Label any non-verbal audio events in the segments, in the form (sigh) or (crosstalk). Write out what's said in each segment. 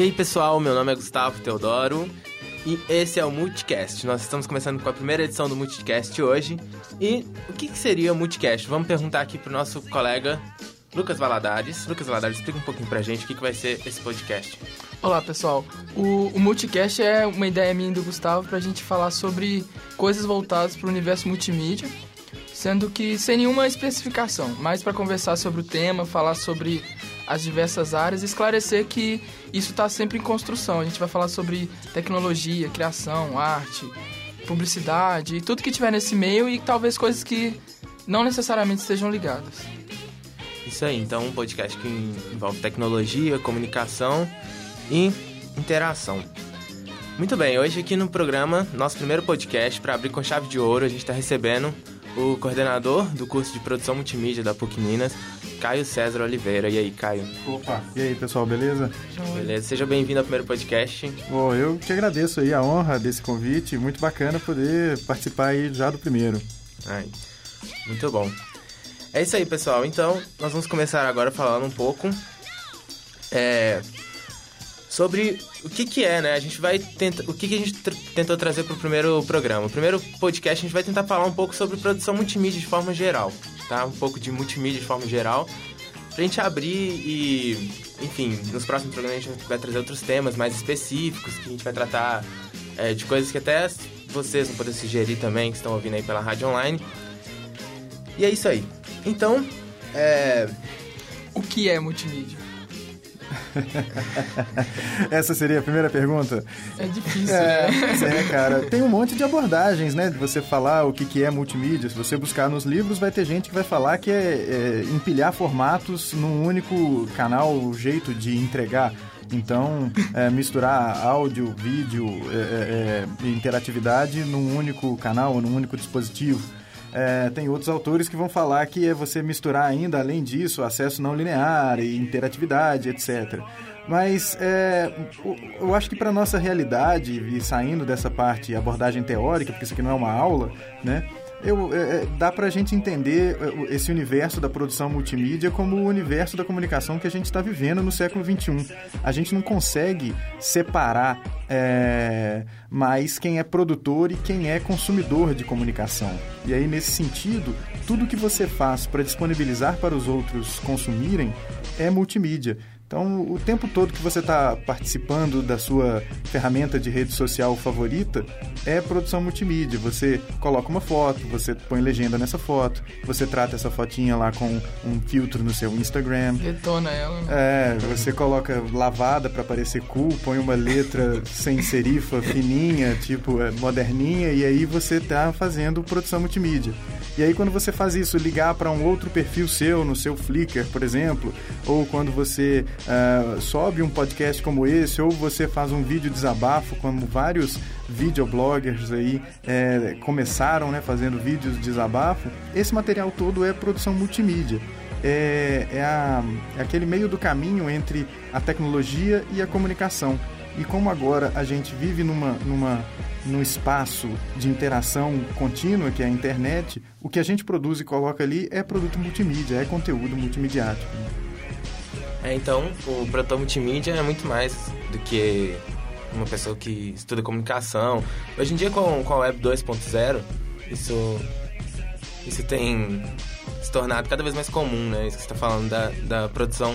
E aí pessoal, meu nome é Gustavo Teodoro e esse é o Multicast. Nós estamos começando com a primeira edição do Multicast hoje. E o que, que seria o Multicast? Vamos perguntar aqui pro nosso colega Lucas Valadares. Lucas Valadares, explica um pouquinho pra gente o que, que vai ser esse podcast. Olá pessoal, o, o Multicast é uma ideia minha e do Gustavo pra gente falar sobre coisas voltadas para o universo multimídia, sendo que sem nenhuma especificação, mas para conversar sobre o tema, falar sobre as diversas áreas e esclarecer que isso está sempre em construção. A gente vai falar sobre tecnologia, criação, arte, publicidade e tudo que tiver nesse meio e talvez coisas que não necessariamente estejam ligadas. Isso aí, então um podcast que envolve tecnologia, comunicação e interação. Muito bem, hoje aqui no programa, nosso primeiro podcast para abrir com chave de ouro, a gente está recebendo o coordenador do curso de produção multimídia da PUC Minas, Caio César Oliveira. E aí, Caio? Opa, e aí, pessoal, beleza? Beleza, seja bem-vindo ao primeiro podcast. Bom, eu que agradeço aí a honra desse convite, muito bacana poder participar aí já do primeiro. Ai, muito bom. É isso aí, pessoal. Então, nós vamos começar agora falando um pouco é, sobre o que que é, né? A gente vai tentar, o que que a gente tr tentou trazer para o primeiro programa. O primeiro podcast a gente vai tentar falar um pouco sobre produção multimídia de forma geral, tá? Um pouco de multimídia de forma geral, pra gente abrir e, enfim, nos próximos programas a gente vai trazer outros temas mais específicos, que a gente vai tratar é, de coisas que até vocês vão poder sugerir também, que estão ouvindo aí pela rádio online. E é isso aí. Então, é... O que é multimídia? (laughs) Essa seria a primeira pergunta? É difícil, é, né? É, cara. Tem um monte de abordagens, né? De você falar o que, que é multimídia. Se você buscar nos livros, vai ter gente que vai falar que é, é empilhar formatos num único canal, o jeito de entregar. Então, é, misturar áudio, vídeo, é, é, interatividade num único canal, num único dispositivo. É, tem outros autores que vão falar que é você misturar ainda, além disso, acesso não linear e interatividade, etc. Mas é, eu acho que para nossa realidade, e saindo dessa parte abordagem teórica, porque isso aqui não é uma aula, né? Eu, é, dá para a gente entender esse universo da produção multimídia como o universo da comunicação que a gente está vivendo no século XXI. A gente não consegue separar é, mais quem é produtor e quem é consumidor de comunicação. E aí, nesse sentido, tudo que você faz para disponibilizar para os outros consumirem é multimídia. Então, o tempo todo que você está participando da sua ferramenta de rede social favorita é produção multimídia. Você coloca uma foto, você põe legenda nessa foto, você trata essa fotinha lá com um filtro no seu Instagram. Detona ela. Né? É, você coloca lavada para parecer cool, põe uma letra (laughs) sem serifa, fininha, tipo é, moderninha, e aí você está fazendo produção multimídia. E aí quando você faz isso, ligar para um outro perfil seu, no seu Flickr, por exemplo, ou quando você uh, sobe um podcast como esse, ou você faz um vídeo desabafo, como vários videobloggers aí é, começaram né, fazendo vídeos de desabafo, esse material todo é produção multimídia. É, é, a, é aquele meio do caminho entre a tecnologia e a comunicação. E como agora a gente vive numa, numa, num espaço de interação contínua, que é a internet, o que a gente produz e coloca ali é produto multimídia, é conteúdo multimediático. É, então, o produtor multimídia é muito mais do que uma pessoa que estuda comunicação. Hoje em dia, com, com a Web 2.0, isso, isso tem se tornado cada vez mais comum, né? Isso que você está falando da, da produção.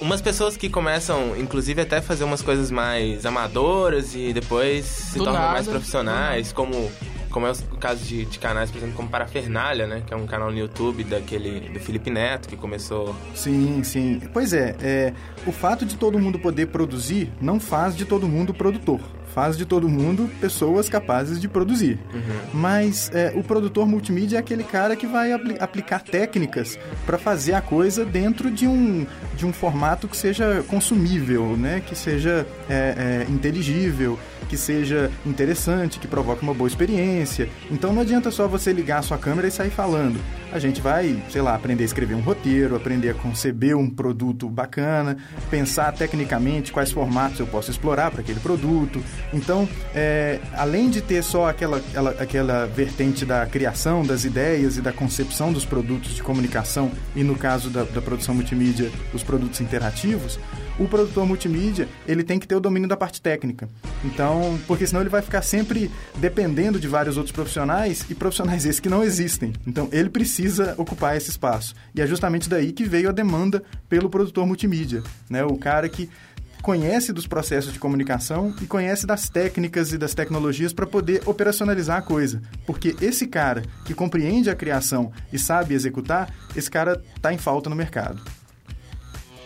Umas pessoas que começam, inclusive, até fazer umas coisas mais amadoras e depois se Do tornam nada, mais profissionais, como como é o caso de, de, canais, por exemplo, como Parafernália, né? Que é um canal no YouTube daquele do Felipe Neto, que começou... Sim, sim. Pois é, é o fato de todo mundo poder produzir não faz de todo mundo produtor faz de todo mundo pessoas capazes de produzir. Uhum. Mas é, o produtor multimídia é aquele cara que vai apl aplicar técnicas para fazer a coisa dentro de um, de um formato que seja consumível, né? que seja é, é, inteligível, que seja interessante, que provoque uma boa experiência. Então não adianta só você ligar a sua câmera e sair falando. A gente vai, sei lá, aprender a escrever um roteiro, aprender a conceber um produto bacana, pensar tecnicamente quais formatos eu posso explorar para aquele produto. Então, é, além de ter só aquela, aquela, vertente da criação das ideias e da concepção dos produtos de comunicação, e no caso da, da produção multimídia, os produtos interativos, o produtor multimídia, ele tem que ter o domínio da parte técnica. Então, porque senão ele vai ficar sempre dependendo de vários outros profissionais e profissionais esses que não existem. Então, ele precisa ocupar esse espaço. E é justamente daí que veio a demanda pelo produtor multimídia, né? O cara que conhece dos processos de comunicação e conhece das técnicas e das tecnologias para poder operacionalizar a coisa. Porque esse cara que compreende a criação e sabe executar, esse cara está em falta no mercado.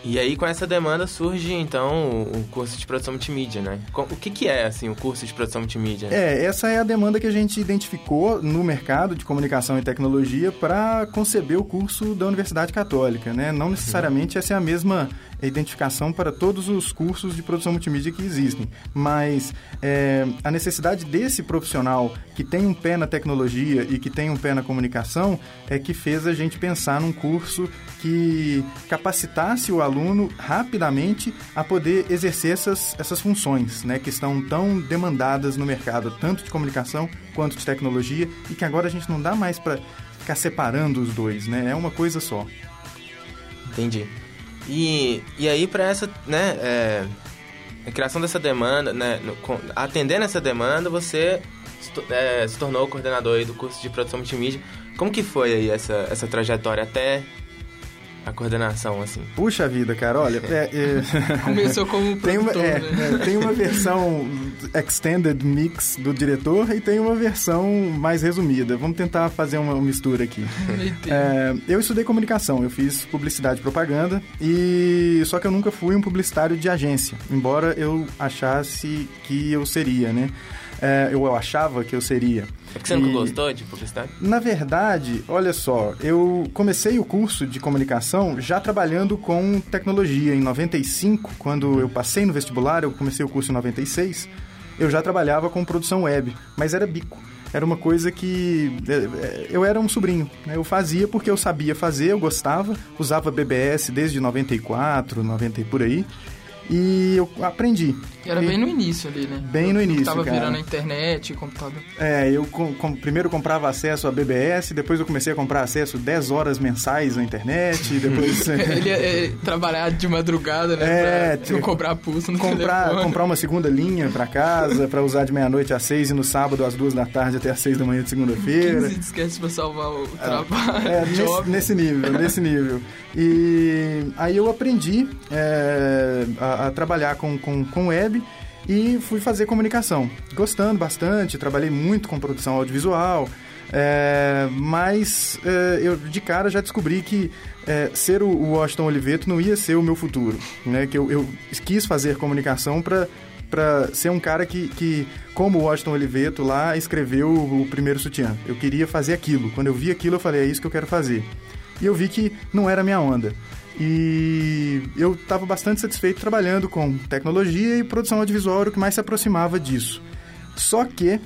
E aí, com essa demanda, surge, então, o curso de produção multimídia, né? O que, que é, assim, o curso de produção multimídia? É, essa é a demanda que a gente identificou no mercado de comunicação e tecnologia para conceber o curso da Universidade Católica, né? Não necessariamente essa é a mesma identificação para todos os cursos de produção multimídia que existem, mas é, a necessidade desse profissional que tem um pé na tecnologia e que tem um pé na comunicação é que fez a gente pensar num curso que capacitasse o aluno rapidamente a poder exercer essas, essas funções, né, que estão tão demandadas no mercado, tanto de comunicação quanto de tecnologia, e que agora a gente não dá mais para ficar separando os dois, né? É uma coisa só. Entendi. E, e aí, para essa, né, é, a criação dessa demanda, né, atendendo essa demanda, você é, se tornou coordenador do curso de produção multimídia. Como que foi aí essa, essa trajetória até a coordenação, assim? Puxa vida, cara, olha... É, é... (laughs) Começou como (laughs) tem uma, é, né? É, tem uma versão extended mix do diretor e tem uma versão mais resumida. Vamos tentar fazer uma mistura aqui. (laughs) É, eu estudei comunicação, eu fiz publicidade e propaganda, e só que eu nunca fui um publicitário de agência, embora eu achasse que eu seria, né? É, eu achava que eu seria. É porque você e, nunca gostou de publicidade? Na verdade, olha só, eu comecei o curso de comunicação já trabalhando com tecnologia. Em 95, quando eu passei no vestibular, eu comecei o curso em 96, eu já trabalhava com produção web, mas era bico era uma coisa que é, é, eu era um sobrinho, né? Eu fazia porque eu sabia fazer, eu gostava, usava BBS desde 94, 90 e por aí. E eu aprendi. Era bem no início ali, né? Bem no início, tava cara. virando a internet, computador. É, eu com, com, primeiro comprava acesso a BBS, depois eu comecei a comprar acesso 10 horas mensais à internet, (laughs) depois... (laughs) Ele ia é, trabalhar de madrugada, né? É, pra não cobrar pulso no comprar, telefone. comprar uma segunda linha pra casa, pra usar de meia-noite às 6 e no sábado às 2 da tarde até às 6 da manhã de segunda-feira. 15 esquece pra salvar o trabalho. É, (laughs) nesse, nesse, nível, nesse nível. E aí eu aprendi é, a, a, trabalhar com, com, com web e fui fazer comunicação. Gostando bastante, trabalhei muito com produção audiovisual, é, mas é, eu de cara já descobri que é, ser o, Washington Oliveto não ia ser o meu futuro, né? Que eu, eu quis fazer comunicação para para ser um cara que, que, como o Washington Oliveto lá, escreveu o, o primeiro sutiã. Eu queria fazer aquilo. Quando eu vi aquilo, eu falei, é isso que eu quero fazer. E eu vi que não era minha onda. E eu estava bastante satisfeito trabalhando com tecnologia e produção audiovisual era o que mais se aproximava disso. Só que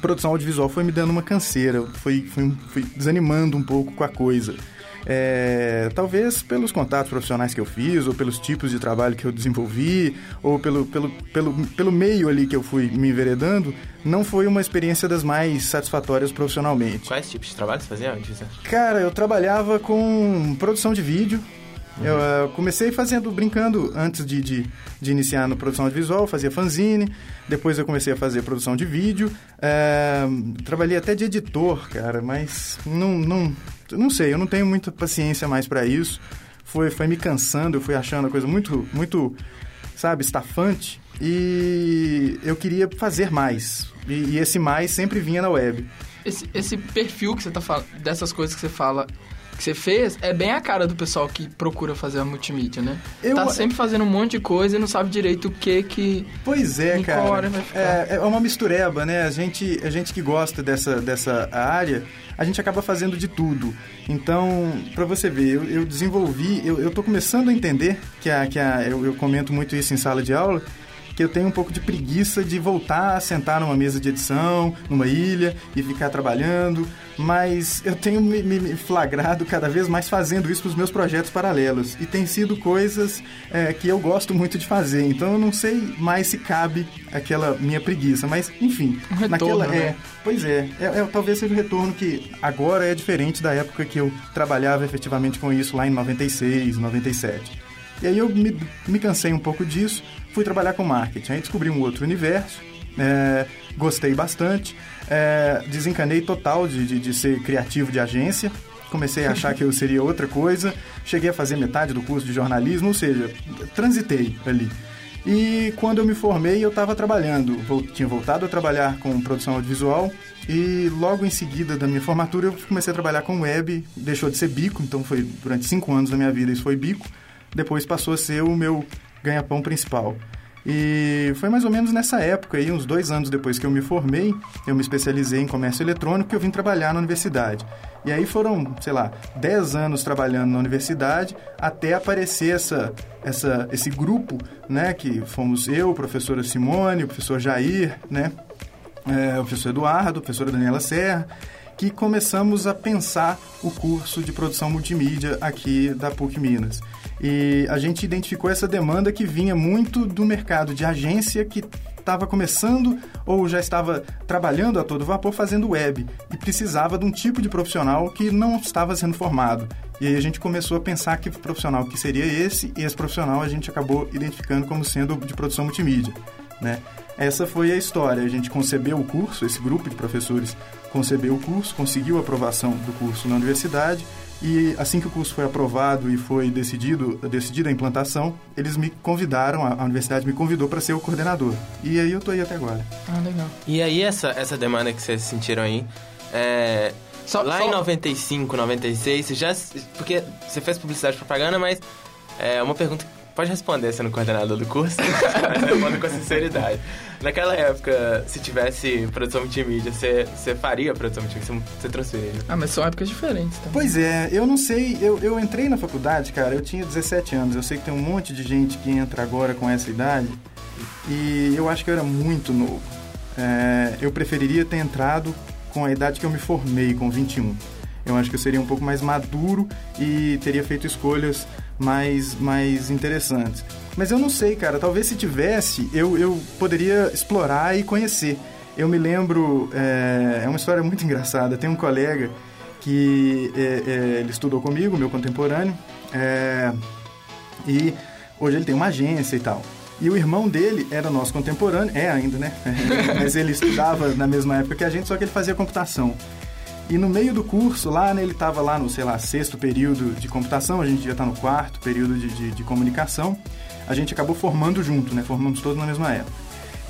produção audiovisual foi me dando uma canseira, foi, foi, foi desanimando um pouco com a coisa. É, talvez pelos contatos profissionais que eu fiz, ou pelos tipos de trabalho que eu desenvolvi, ou pelo, pelo, pelo, pelo meio ali que eu fui me enveredando, não foi uma experiência das mais satisfatórias profissionalmente. Quais tipos de trabalho você fazia antes? Cara, eu trabalhava com produção de vídeo, Uhum. Eu uh, comecei fazendo, brincando antes de, de, de, iniciar na produção audiovisual, fazia fanzine, depois eu comecei a fazer produção de vídeo, uh, trabalhei até de editor, cara, mas não, não, não sei, eu não tenho muita paciência mais para isso. Foi, foi me cansando, eu fui achando a coisa muito, muito, sabe, estafante. E eu queria fazer mais. E, e esse mais sempre vinha na web. Esse, esse perfil que você tá falando, dessas coisas que você fala, que você fez é bem a cara do pessoal que procura fazer a multimídia, né? Eu... Tá sempre fazendo um monte de coisa e não sabe direito o que que... Pois é, cara. É, é uma mistureba, né? A gente, a gente que gosta dessa, dessa área, a gente acaba fazendo de tudo. Então, para você ver, eu, eu desenvolvi, eu, eu tô começando a entender, que, a, que a, eu, eu comento muito isso em sala de aula, que eu tenho um pouco de preguiça de voltar a sentar numa mesa de edição, numa ilha e ficar trabalhando, mas eu tenho me, me flagrado cada vez mais fazendo isso para os meus projetos paralelos e tem sido coisas é, que eu gosto muito de fazer, então eu não sei mais se cabe aquela minha preguiça, mas enfim, um retorno, naquela né? é, pois é, é, é, talvez seja um retorno que agora é diferente da época que eu trabalhava efetivamente com isso lá em 96, 97. E aí eu me, me cansei um pouco disso, fui trabalhar com marketing. Aí descobri um outro universo, é, gostei bastante, é, desencanei total de, de, de ser criativo de agência, comecei a achar que eu seria outra coisa, cheguei a fazer metade do curso de jornalismo, ou seja, transitei ali. E quando eu me formei, eu estava trabalhando, tinha voltado a trabalhar com produção audiovisual e logo em seguida da minha formatura eu comecei a trabalhar com web, deixou de ser bico, então foi durante cinco anos da minha vida isso foi bico, depois passou a ser o meu ganha-pão principal. E foi mais ou menos nessa época, aí, uns dois anos depois que eu me formei, eu me especializei em comércio eletrônico e eu vim trabalhar na universidade. E aí foram, sei lá, dez anos trabalhando na universidade até aparecer essa, essa, esse grupo, né, que fomos eu, professora Simone, o professor Jair, né, é, o professor Eduardo, a professora Daniela Serra, que começamos a pensar o curso de produção multimídia aqui da PUC Minas. E a gente identificou essa demanda que vinha muito do mercado de agência que estava começando ou já estava trabalhando a todo vapor fazendo web e precisava de um tipo de profissional que não estava sendo formado. E aí a gente começou a pensar que profissional que seria esse e esse profissional a gente acabou identificando como sendo de produção multimídia, né? Essa foi a história. A gente concebeu o curso, esse grupo de professores concebeu o curso, conseguiu a aprovação do curso na universidade e assim que o curso foi aprovado e foi decidido, decidida a implantação, eles me convidaram, a, universidade me convidou para ser o coordenador. E aí eu tô aí até agora. Ah, legal. E aí essa, essa demanda que vocês sentiram aí, é, só, lá só... em 95, 96, você já... Porque você fez publicidade e propaganda, mas é uma pergunta Pode responder sendo coordenador do curso, (laughs) responda com sinceridade. Naquela época, se tivesse produção multimídia, você, você faria produção multimídia? Você, você transferiria? Ah, mas são épocas diferentes também. Pois é, eu não sei, eu, eu entrei na faculdade, cara, eu tinha 17 anos. Eu sei que tem um monte de gente que entra agora com essa idade e eu acho que eu era muito novo. É, eu preferiria ter entrado com a idade que eu me formei, com 21. Eu acho que eu seria um pouco mais maduro e teria feito escolhas mais, mais interessantes. Mas eu não sei, cara. Talvez se tivesse, eu, eu poderia explorar e conhecer. Eu me lembro, é, é uma história muito (laughs) engraçada. Tem um colega que é, é, ele estudou comigo, meu contemporâneo, e hoje ele tem uma agência e tal. E o irmão dele era nosso contemporâneo, é ainda, né? (laughs) Mas ele estudava na mesma época que a gente, só que ele fazia computação. E no meio do curso, lá, né, ele estava lá no, sei lá, sexto período de computação, a gente já está no quarto período de, de, de, comunicação. A gente acabou formando junto, né? Formamos todos na mesma época.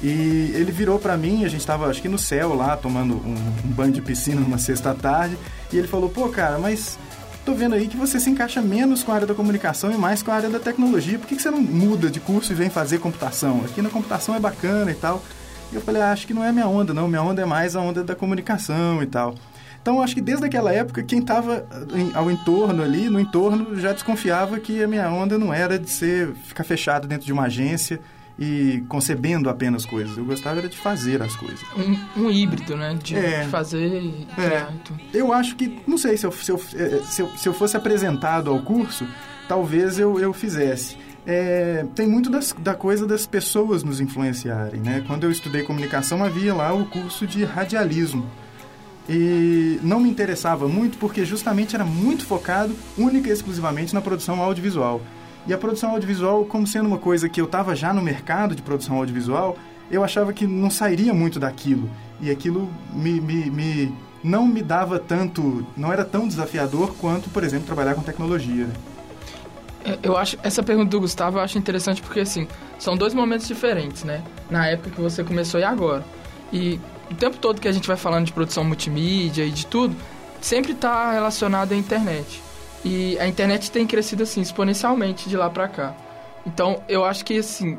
E ele virou para mim, a gente estava acho que no céu lá, tomando um, um banho de piscina numa sexta tarde, e ele falou: pô, cara, mas tô vendo aí que você se encaixa menos com a área da comunicação e mais com a área da tecnologia. Por que, que você não muda de curso e vem fazer computação? Aqui na computação é bacana e tal. E eu falei, ah, acho que não é minha onda, não. Minha onda é mais a onda da comunicação e tal. Então, acho que desde aquela época, quem estava ao entorno ali, no entorno, já desconfiava que a minha onda não era de ser ficar fechado dentro de uma agência e concebendo apenas coisas. Eu gostava era de fazer as coisas. Um, um híbrido, né? De, é, fazer e é. Eu acho que, não sei, se eu, se eu, é, se eu, se eu fosse apresentado ao curso, talvez eu, eu fizesse. É, tem muito das, da coisa das pessoas nos influenciarem, né? Quando eu estudei comunicação, havia lá o curso de radialismo e não me interessava muito porque justamente era muito focado única e exclusivamente na produção audiovisual. E a produção audiovisual, como sendo uma coisa que eu estava já no mercado de produção audiovisual, eu achava que não sairia muito daquilo. E aquilo me, me, me não me dava tanto, não era tão desafiador quanto, por exemplo, trabalhar com tecnologia. É, eu acho essa pergunta do Gustavo eu acho interessante porque assim são dois momentos diferentes, né? Na época que você começou e agora. E o tempo todo que a gente vai falando de produção multimídia e de tudo, sempre está relacionado à internet. E a internet tem crescido assim exponencialmente de lá para cá. Então, eu acho que assim,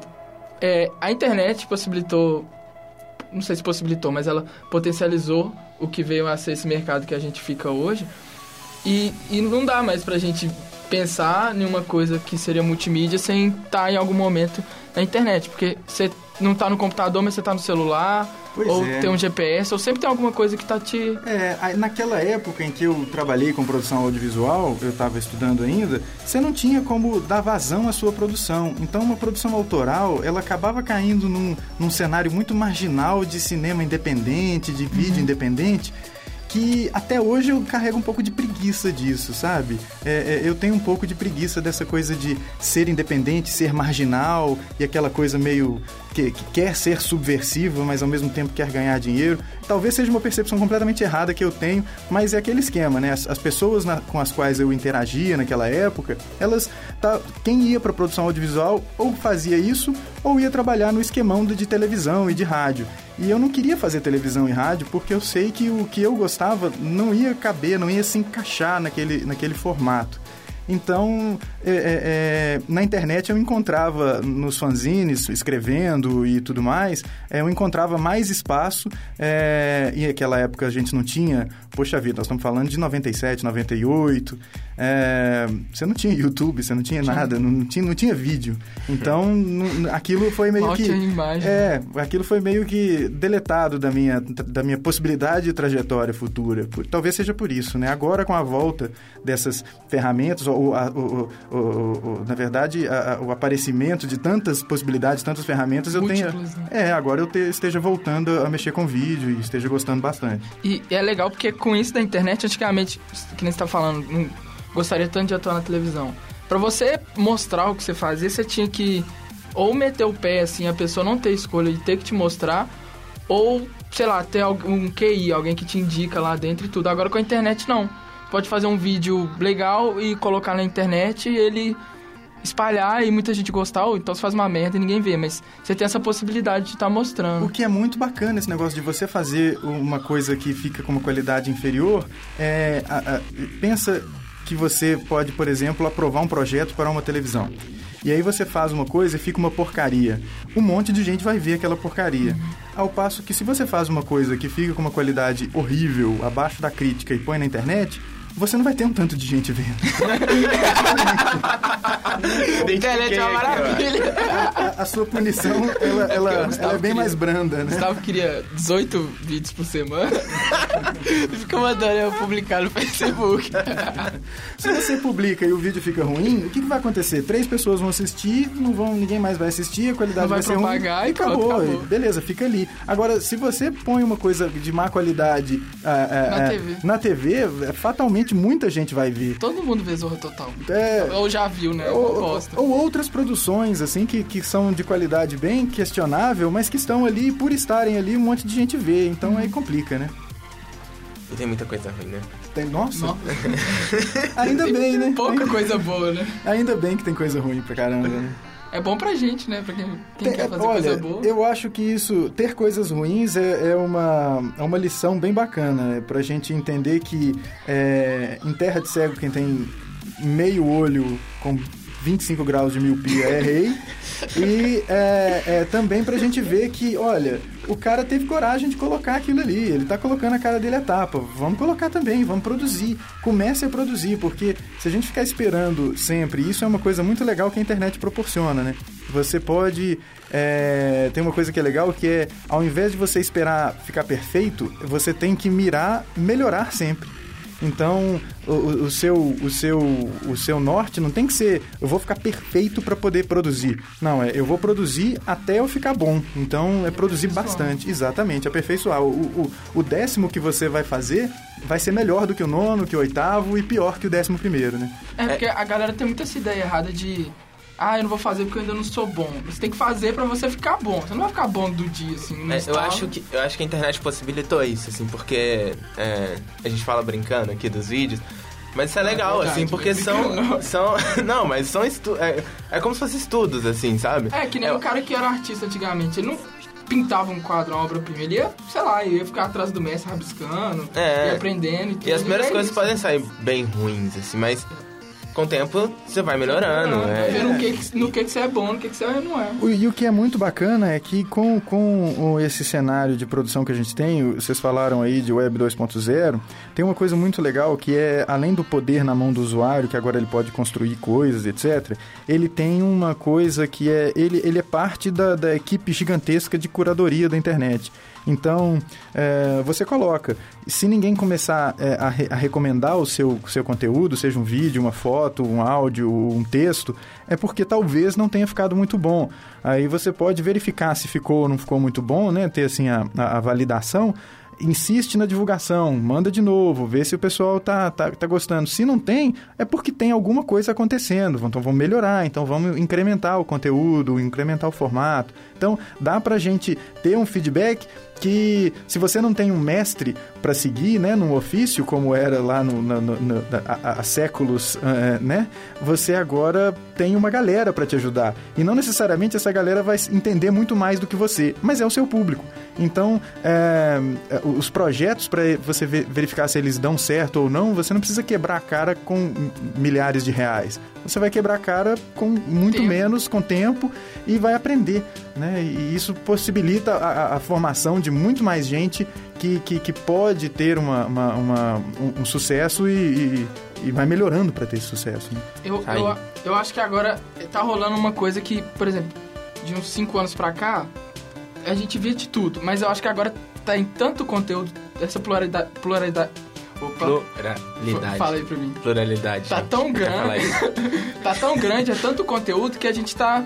é, a internet possibilitou, não sei se possibilitou, mas ela potencializou o que veio a ser esse mercado que a gente fica hoje. E, e não dá mais pra gente pensar em uma coisa que seria multimídia sem estar tá em algum momento na internet, porque você não está no computador, mas você está no celular, Pois ou é. tem um GPS, ou sempre tem alguma coisa que tá te. É, naquela época em que eu trabalhei com produção audiovisual, eu estava estudando ainda, você não tinha como dar vazão à sua produção. Então, uma produção autoral, ela acabava caindo num, num cenário muito marginal de cinema independente, de vídeo uhum. independente que até hoje eu carrego um pouco de preguiça disso, sabe? É, é, eu tenho um pouco de preguiça dessa coisa de ser independente, ser marginal e aquela coisa meio que, que, quer ser subversivo, mas ao mesmo tempo quer ganhar dinheiro. Talvez seja uma percepção completamente errada que eu tenho, mas é aquele esquema, né? As, as pessoas na, com as quais eu interagia naquela época, elas. Tá, quem ia para produção audiovisual ou fazia isso ou ia trabalhar no esquemão de, de televisão e de rádio. E eu não queria fazer televisão e rádio porque eu sei que o que eu gostava não ia caber, não ia se encaixar naquele, naquele formato. Então, é, é, é, na internet eu encontrava nos fanzines, escrevendo e tudo mais, é, eu encontrava mais espaço. É, e naquela época a gente não tinha, poxa vida, nós estamos falando de 97, 98. É, você não tinha YouTube, você não tinha nada, não tinha, não tinha vídeo. Então, não, aquilo foi meio Mal que. tinha imagem. É, aquilo foi meio que deletado da minha, da minha possibilidade de trajetória futura. Por- Talvez seja por isso, né? Agora, com a volta dessas ferramentas, ou, a- o- o- o- na verdade, a- a- o aparecimento de tantas possibilidades, tantas ferramentas, eu tenho. Múltiplas, né? É, agora eu te- esteja voltando a mexer com vídeo e esteja gostando bastante. E é legal porque com isso da internet, antigamente, que nem você tá falando, não gostaria tanto de atuar na televisão. Pra você mostrar o que você fazia, você tinha que ou meter o pé, assim, a pessoa não ter escolha de ter que te mostrar, ou, sei lá, ter algum QI, alguém que te indica lá dentro e tudo. Agora com a internet, não. Pode fazer um vídeo legal e colocar na internet e ele espalhar e muita gente gostar, ou então você faz uma merda e ninguém vê, mas você tem essa possibilidade de estar mostrando. O que é muito bacana esse negócio de você fazer uma coisa que fica com uma qualidade inferior, é, a- a- pensa que você pode, por exemplo, aprovar um projeto para uma televisão. E aí você faz uma coisa e fica uma porcaria. Um monte de gente vai ver aquela porcaria. Ao passo que se você faz uma coisa que fica com uma qualidade horrível, abaixo da crítica e põe na internet, você não vai ter um tanto de gente vendo. (laughs) A internet é uma maravilha. A, a sua punição, ela, ela- ela é bem queria- mais branda, né? Gustavo queria 18 vídeos por semana e (laughs) fica mandando eu publicar no Facebook. Se você publica e o vídeo fica ruim, o que, que vai acontecer? Três pessoas vão assistir, não vão, ninguém mais vai assistir, a qualidade Não vai ser ruim propagar e e pronto, acabou. acabou. E Beleza, fica ali. Agora, se você põe uma coisa de má qualidade ah, ah, Na ah, TV. na TV, é, fatalmente muita gente vai ver. Todo mundo vê Zorra Total. É, Ou já viu, né? Ou, gosto. ou outras produções, assim, que, que são de qualidade bem questionável, mas que estão ali, por estarem ali, um monte de gente vê. Então aí complica, né? E tem muita coisa ruim, né? Tem, nossa, Nossa. (laughs) ainda bem, né? Pouca coisa boa, né? Ainda bem que tem coisa ruim pra caramba, né? É bom pra gente, né? Pra quem, quem Tem- quer fazer olha, coisa boa. eu acho que isso, ter coisas ruins é, é uma, é uma lição bem bacana, é pra gente entender que é, em terra de cego quem tem meio olho com 25 graus de miopia é rei. E é, é também pra gente ver que, olha, o cara teve coragem de colocar aquilo ali, ele tá colocando a cara dele a tapa. Vamos colocar também, vamos produzir. Comece a produzir, porque se a gente ficar esperando sempre, isso é uma coisa muito legal que a internet proporciona, né? Você pode. É, tem uma coisa que é legal que é, ao invés de você esperar ficar perfeito, você tem que mirar melhorar sempre. Então, o, o- seu, o, seu, o seu norte não tem que ser eu vou ficar perfeito para poder produzir. Não, é eu vou produzir até eu ficar bom. Então, é produzir bastante. Exatamente, aperfeiçoar. O, o, o décimo que você vai fazer vai ser melhor do que o nono, que o oitavo e pior que o décimo primeiro, né? É porque a galera tem muita essa ideia errada de. Ah, eu não vou fazer porque eu ainda não sou bom. Você tem que fazer pra você ficar bom. Você não vai ficar bom do dia, assim. no É, eu, acho que, eu acho que a internet possibilitou isso, assim, porque é, a gente fala brincando aqui dos vídeos, mas isso é legal, verdade, assim, porque né? são, são... (laughs) Não, mas são estudos... É, é como se fossem estudos, assim, sabe? É, que nem É, o cara que era artista antigamente. Ele não pintava um quadro, uma obra-prima. Ele ia, sei lá, ia ficar atrás do mestre rabiscando, É. ia aprendendo e tudo. E as primeiras é coisas isso. podem sair bem ruins, assim, mas com o tempo você vai melhorando. É. que, que- no que, que você é bom, no que, que você não é. O- E o que é muito bacana é que com, com esse cenário de produção que a gente tem, vocês falaram aí de Web 2.0, tem uma coisa muito legal que é, além do poder na mão do usuário, que agora ele pode construir coisas, etc., ele tem uma coisa que é, ele, ele é parte da, da equipe gigantesca de curadoria da internet. Então, é, você coloca. Se ninguém começar é, a, re- a recomendar o seu, seu conteúdo, seja um vídeo, uma foto, um áudio, um texto, é porque talvez não tenha ficado muito bom. Aí você pode verificar se ficou ou não ficou muito bom, né? Ter assim a, a- a validação. insiste na divulgação, manda de novo, vê se o pessoal tá, tá, tá gostando. Se não tem, é porque tem alguma coisa acontecendo. Então vamos melhorar, então vamos incrementar o conteúdo, incrementar o formato. Então dá pra gente ter um feedback que se você não tem um mestre para seguir, né, num ofício como era lá no, no, no, no há, séculos, uh, né, você agora tem uma galera para te ajudar e não necessariamente essa galera vai entender muito mais do que você, mas é o seu público. Então, é, os projetos para você verificar se eles dão certo ou não, você não precisa quebrar a cara com milhares de reais. Você vai quebrar a cara com muito tempo. menos, com tempo e vai aprender, né? E isso possibilita a, a formação de muito mais gente que, que, que pode ter uma, uma, uma um, um, sucesso e, e, e vai melhorando para ter esse sucesso. Né? Eu, eu, eu acho que agora tá rolando uma coisa que, por exemplo, de uns 5 anos para cá, a gente via de tudo, mas eu acho que agora tá em tanto conteúdo, essa pluralidade. pluralidade Opa. Pluralidade. Fala aí pra mim. Pluralidade. Tá tão grande. (laughs) tá tão grande, é tanto conteúdo que a gente tá.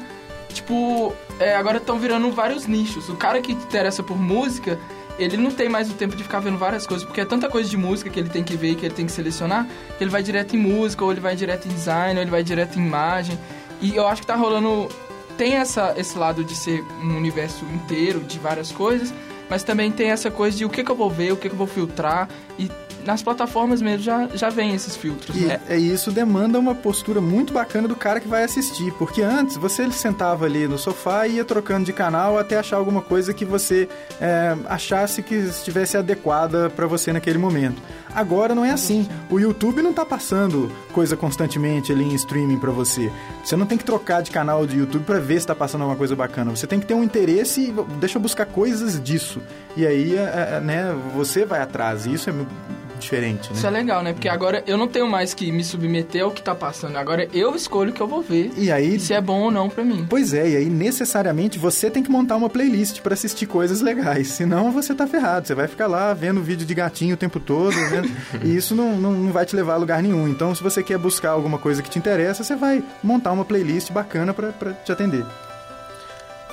Tipo, é, agora estão virando vários nichos. O cara que interessa por música, ele não tem mais o tempo de ficar vendo várias coisas, porque é tanta coisa de música que ele tem que ver e que ele tem que selecionar, que ele vai direto em música, ou ele vai direto em design, ou ele vai direto em imagem. E eu acho que tá rolando tem essa, esse lado de ser um universo inteiro, de várias coisas, mas também tem essa coisa de o que, que eu vou ver, o que, que eu vou filtrar, e nas plataformas mesmo já, já vem esses filtros. E né? é, isso demanda uma postura muito bacana do cara que vai assistir, porque antes você sentava ali no sofá e ia trocando de canal até achar alguma coisa que você é, achasse que estivesse adequada para você naquele momento. Agora não é assim. O YouTube não tá passando coisa constantemente ali em streaming para você. Você não tem que trocar de canal de YouTube para ver se tá passando alguma coisa bacana. Você tem que ter um interesse e deixa eu buscar coisas disso. E aí, é, é, né, você vai atrás. E isso é diferente, né? Isso é legal, né? Porque agora eu não tenho mais que me submeter ao que tá passando. Agora eu escolho o que eu vou ver. E aí... E se é bom ou não para mim. Pois é, e aí necessariamente você tem que montar uma playlist para assistir coisas legais. Senão você tá ferrado. Você vai ficar lá vendo vídeo de gatinho o tempo todo, né? (laughs) e isso não, não, não, vai te levar a lugar nenhum. Então, se você quer buscar alguma coisa que te interessa, você vai montar uma playlist bacana para te atender.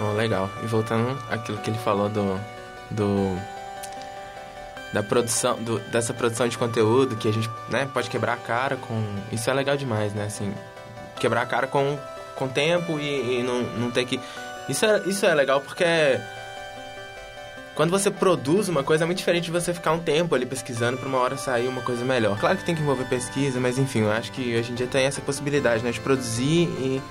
Oh, legal. E voltando àquilo que ele falou do... do da produção, do, dessa produção de conteúdo que a gente né, pode quebrar a cara com. Isso é legal demais, né? Assim, quebrar a cara com, com tempo e, e não, não ter que. Isso é, isso é legal porque quando você produz uma coisa é muito diferente de você ficar um tempo ali pesquisando para uma hora sair uma coisa melhor. Claro que tem que envolver pesquisa, mas enfim, eu acho que hoje em dia tem essa possibilidade, né, de produzir e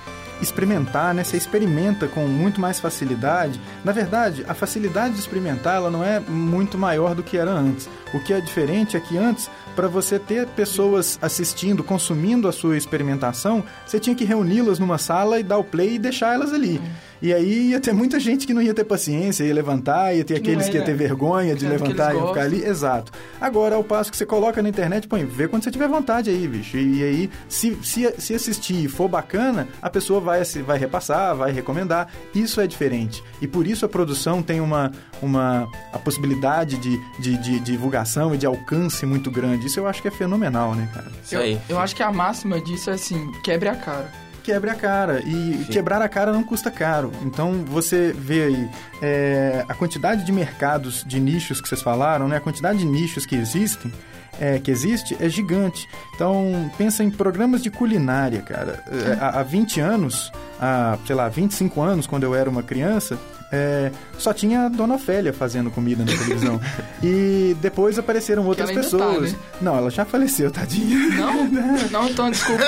experimentar, né? Você experimenta com muito mais facilidade. Na verdade, a facilidade de experimentar ela não é muito maior do que era antes. O que é diferente é que antes, para você ter pessoas assistindo, consumindo a sua experimentação, você tinha que reuni-las numa sala e dar o play e deixar elas ali. E aí ia ter muita gente que não ia ter paciência, ia levantar, ia ter aqueles que ia ter vergonha de levantar e ficar ali. Exato. Agora, ao passo que você coloca na internet, põe, vê quando você tiver vontade aí, bicho. E aí, se, se, se assistir e for bacana, a pessoa vai, vai repassar, vai recomendar. Isso é diferente. E por isso a produção tem uma, uma a possibilidade de, de, de, divulgação e de alcance muito grande. Isso eu acho que é fenomenal, né, cara? Isso aí. Eu, eu acho que a máxima disso é assim, quebre a cara quebre a cara. E Sim. quebrar a cara não custa caro. Então você vê aí é, a quantidade de mercados, de nichos que vocês falaram, né? A quantidade de nichos que existem. É, que existe é gigante. Então, pensa em programas de culinária, cara. É, há, há 20 anos, há, sei lá, 25 anos, quando eu era uma criança, é, só tinha a Dona Ofélia fazendo comida na televisão. (laughs) e depois apareceram outras tá, pessoas. Tá, né? Não, ela já faleceu, tadinha. Não? (laughs) não, então desculpa.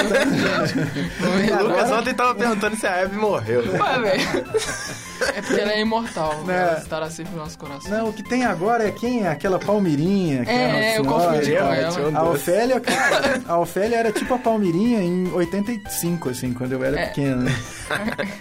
o Lucas ontem tava perguntando se a Eve morreu. Ué, velho. É porque ela é imortal, né? ela estará sempre no nosso coração. Não, o que tem agora é quem? Aquela Palmirinha. É, é eu confundi com ela. A Ofélia, cara, a Ofélia era tipo a Palmirinha em 85, assim, quando eu era é. pequeno. Né? (laughs)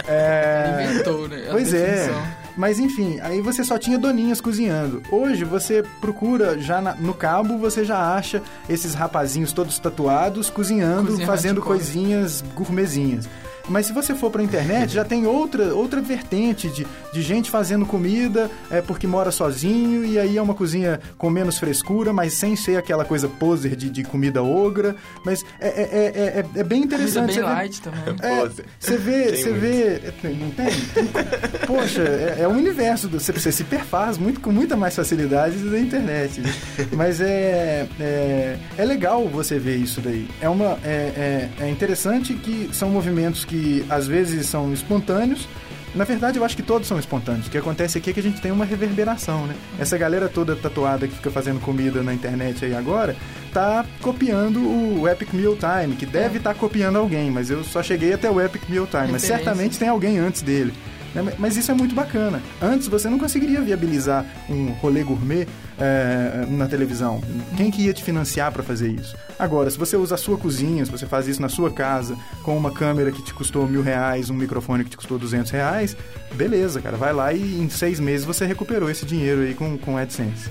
É... Inventou, né? A pois definição. é. Mas enfim, aí você só tinha doninhas cozinhando. Hoje você procura já na, no cabo, você já acha esses rapazinhos todos tatuados cozinhando, Cozinha fazendo coisinhas gourmetzinhas. Mas se você for pra internet, já tem outra, outra vertente de, de gente fazendo comida é, porque mora sozinho e aí é uma cozinha com menos frescura, mas sem ser aquela coisa poser de, de comida ogra. Mas é, é, é, é, é bem interessante. Comida bem você vê- light também. é, Poser. você vê, Tem você muito. vê, não tem? Poxa, é, é o universo, do, você, você se perfaz muito, com muita mais facilidade da internet. né? Mas é, é, é legal você ver isso daí. É, uma, é, é, é interessante que são movimentos que às vezes são espontâneos, na verdade, eu acho que todos são espontâneos. O que acontece aqui é que a gente tem uma reverberação, né? Essa galera toda tatuada que fica fazendo comida na internet aí agora, tá copiando o Epic Meal Time, que deve estar copiando alguém, mas eu só cheguei até o Epic Meal Time. Mas certamente tem alguém antes dele. Né? Mas isso é muito bacana. Antes você não conseguiria viabilizar um rolê gourmet é, na televisão. Quem que ia te financiar para fazer isso? Agora, se você usa a sua cozinha, se você faz isso na sua casa, com uma câmera que te custou mil reais, um microfone que te custou duzentos reais, beleza, cara, vai lá e em seis meses você recuperou esse dinheiro aí com, com AdSense.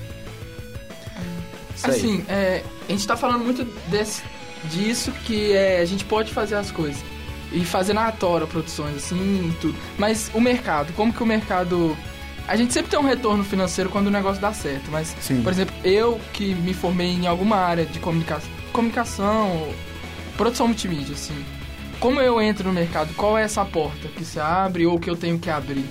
Assim, é, a gente tá falando muito desse, disso que é, a gente pode fazer as coisas. E fazer na tora produções, assim, e tudo. Mas o mercado, como que o mercado. A gente sempre tem um retorno financeiro quando o negócio dá certo, mas, Sim. por exemplo, eu que me formei em alguma área de comunica comunicação, produção multimídia, assim. Como eu entro no mercado? Qual é essa porta que se abre ou que eu tenho que abrir?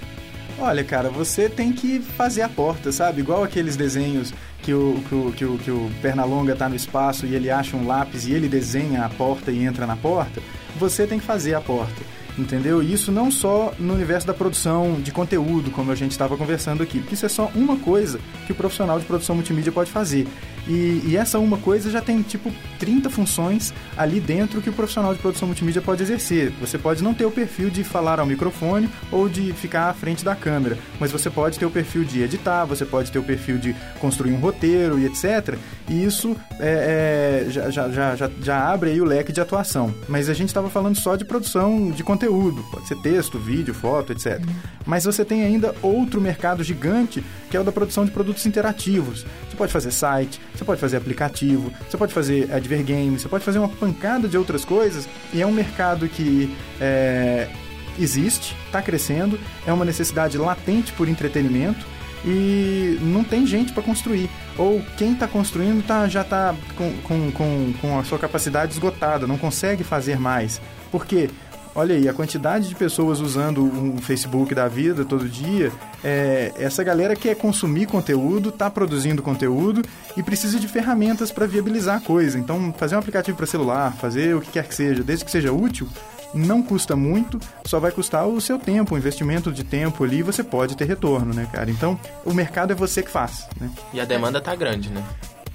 Olha, cara, você tem que fazer a porta, sabe? Igual aqueles desenhos que o, que o, que o, que o Pernalonga tá no espaço e ele acha um lápis e ele desenha a porta e entra na porta. Você tem que fazer a porta. Entendeu? E isso não só no universo da produção de conteúdo, como a gente estava conversando aqui, porque isso é só uma coisa que o profissional de produção multimídia pode fazer. E, e essa uma coisa já tem tipo 30 funções ali dentro que o profissional de produção multimídia pode exercer. Você pode não ter o perfil de falar ao microfone ou de ficar à frente da câmera, mas você pode ter o perfil de editar, você pode ter o perfil de construir um roteiro e etc. E isso é, é, já, já, já, já, abre aí o leque de atuação. Mas a gente estava falando só de produção de conteúdo, pode ser texto, vídeo, foto, etc. Mas você tem ainda outro mercado gigante que é o da produção de produtos interativos. Você pode fazer site, você pode fazer aplicativo, você pode fazer advergame, você pode fazer uma pancada de outras coisas. E é um mercado que é, existe, está crescendo, é uma necessidade latente por entretenimento e não tem gente para construir. Ou quem está construindo tá, já está com, com, com, com a sua capacidade esgotada, não consegue fazer mais. Por quê? Olha aí, a quantidade de pessoas usando um Facebook da vida todo dia, é, essa galera quer consumir conteúdo, está produzindo conteúdo e precisa de ferramentas para viabilizar a coisa. Então, fazer um aplicativo para celular, fazer o que quer que seja, desde que seja útil, não custa muito, só vai custar o seu tempo, o investimento de tempo ali, você pode ter retorno, né, cara? Então, o mercado é você que faz, né? E a demanda tá grande, né?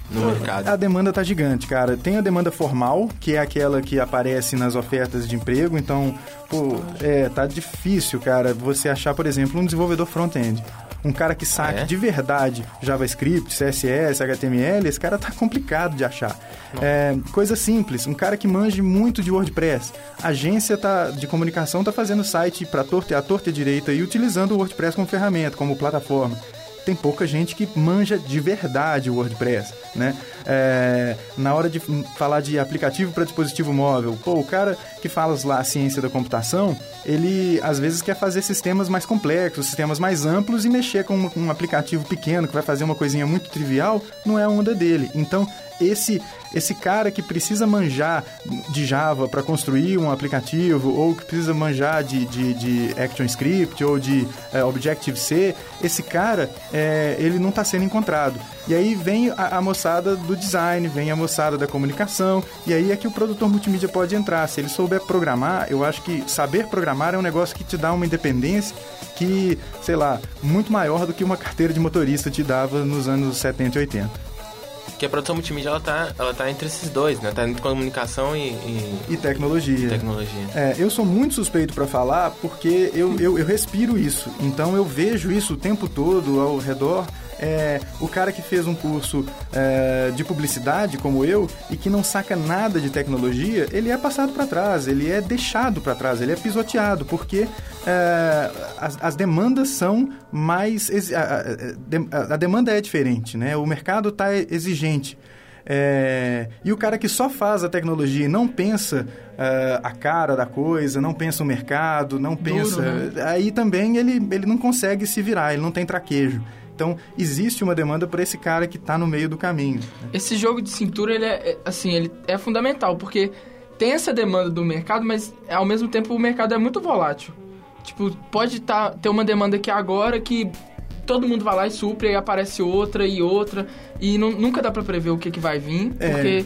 No mercado. A demanda tá gigante, cara. Tem a demanda formal, que é aquela que aparece nas ofertas de emprego, então, pô, é, tá difícil, cara, você achar, por exemplo, um desenvolvedor front-end. Um cara que saque É? de verdade JavaScript, CSS, HTML, esse cara tá (laughs) complicado de achar. É, coisa simples, um cara que manje muito de WordPress. A agência tá, de comunicação tá fazendo site para torta e a torta e direita e utilizando o WordPress como ferramenta, como plataforma tem pouca gente que manja de verdade o WordPress, né? É, na hora de falar de aplicativo para dispositivo móvel, pô, o cara que fala lá a ciência da computação, ele às vezes quer fazer sistemas mais complexos, sistemas mais amplos e mexer com um, um aplicativo pequeno que vai fazer uma coisinha muito trivial, não é a onda dele. Então, esse esse cara que precisa manjar de Java para construir um aplicativo ou que precisa manjar de, de, de ActionScript ou de é, Objective-C, esse cara, é, ele não está sendo encontrado. E aí vem a, a moçada do design, vem a moçada da comunicação, e aí é que o produtor multimídia pode entrar. Se ele souber programar, eu acho que saber programar é um negócio que te dá uma independência que, sei lá, muito maior do que uma carteira de motorista te dava nos anos 70 e 80. Porque a produção multimídia, ela tá, ela tá entre esses dois, né? Tá entre comunicação e, e E tecnologia. tecnologia. É, eu sou muito suspeito para falar porque eu, eu, eu respiro isso. Então eu vejo isso o tempo todo ao redor. É, o cara que fez um curso é, de publicidade, como eu, e que não saca nada de tecnologia, ele é passado para trás, ele é deixado para trás, ele é pisoteado, porque é, as, as demandas são mais. A, a- a- demanda é diferente, né? O mercado está exigente. É, e o cara que só faz a tecnologia e não pensa uh, a cara da coisa, não pensa o mercado, não pensa. né? Aí também ele, ele não consegue se virar, ele não tem traquejo. Então, existe uma demanda para esse cara que está no meio do caminho. Esse jogo de cintura, ele é, é, assim, ele é fundamental, porque tem essa demanda do mercado, mas ao mesmo tempo o mercado é muito volátil. Tipo, pode tá, ter uma demanda aqui agora que todo mundo vai lá e supre, aí aparece outra e outra, e não- nunca dá pra prever o que, que vai vir, É.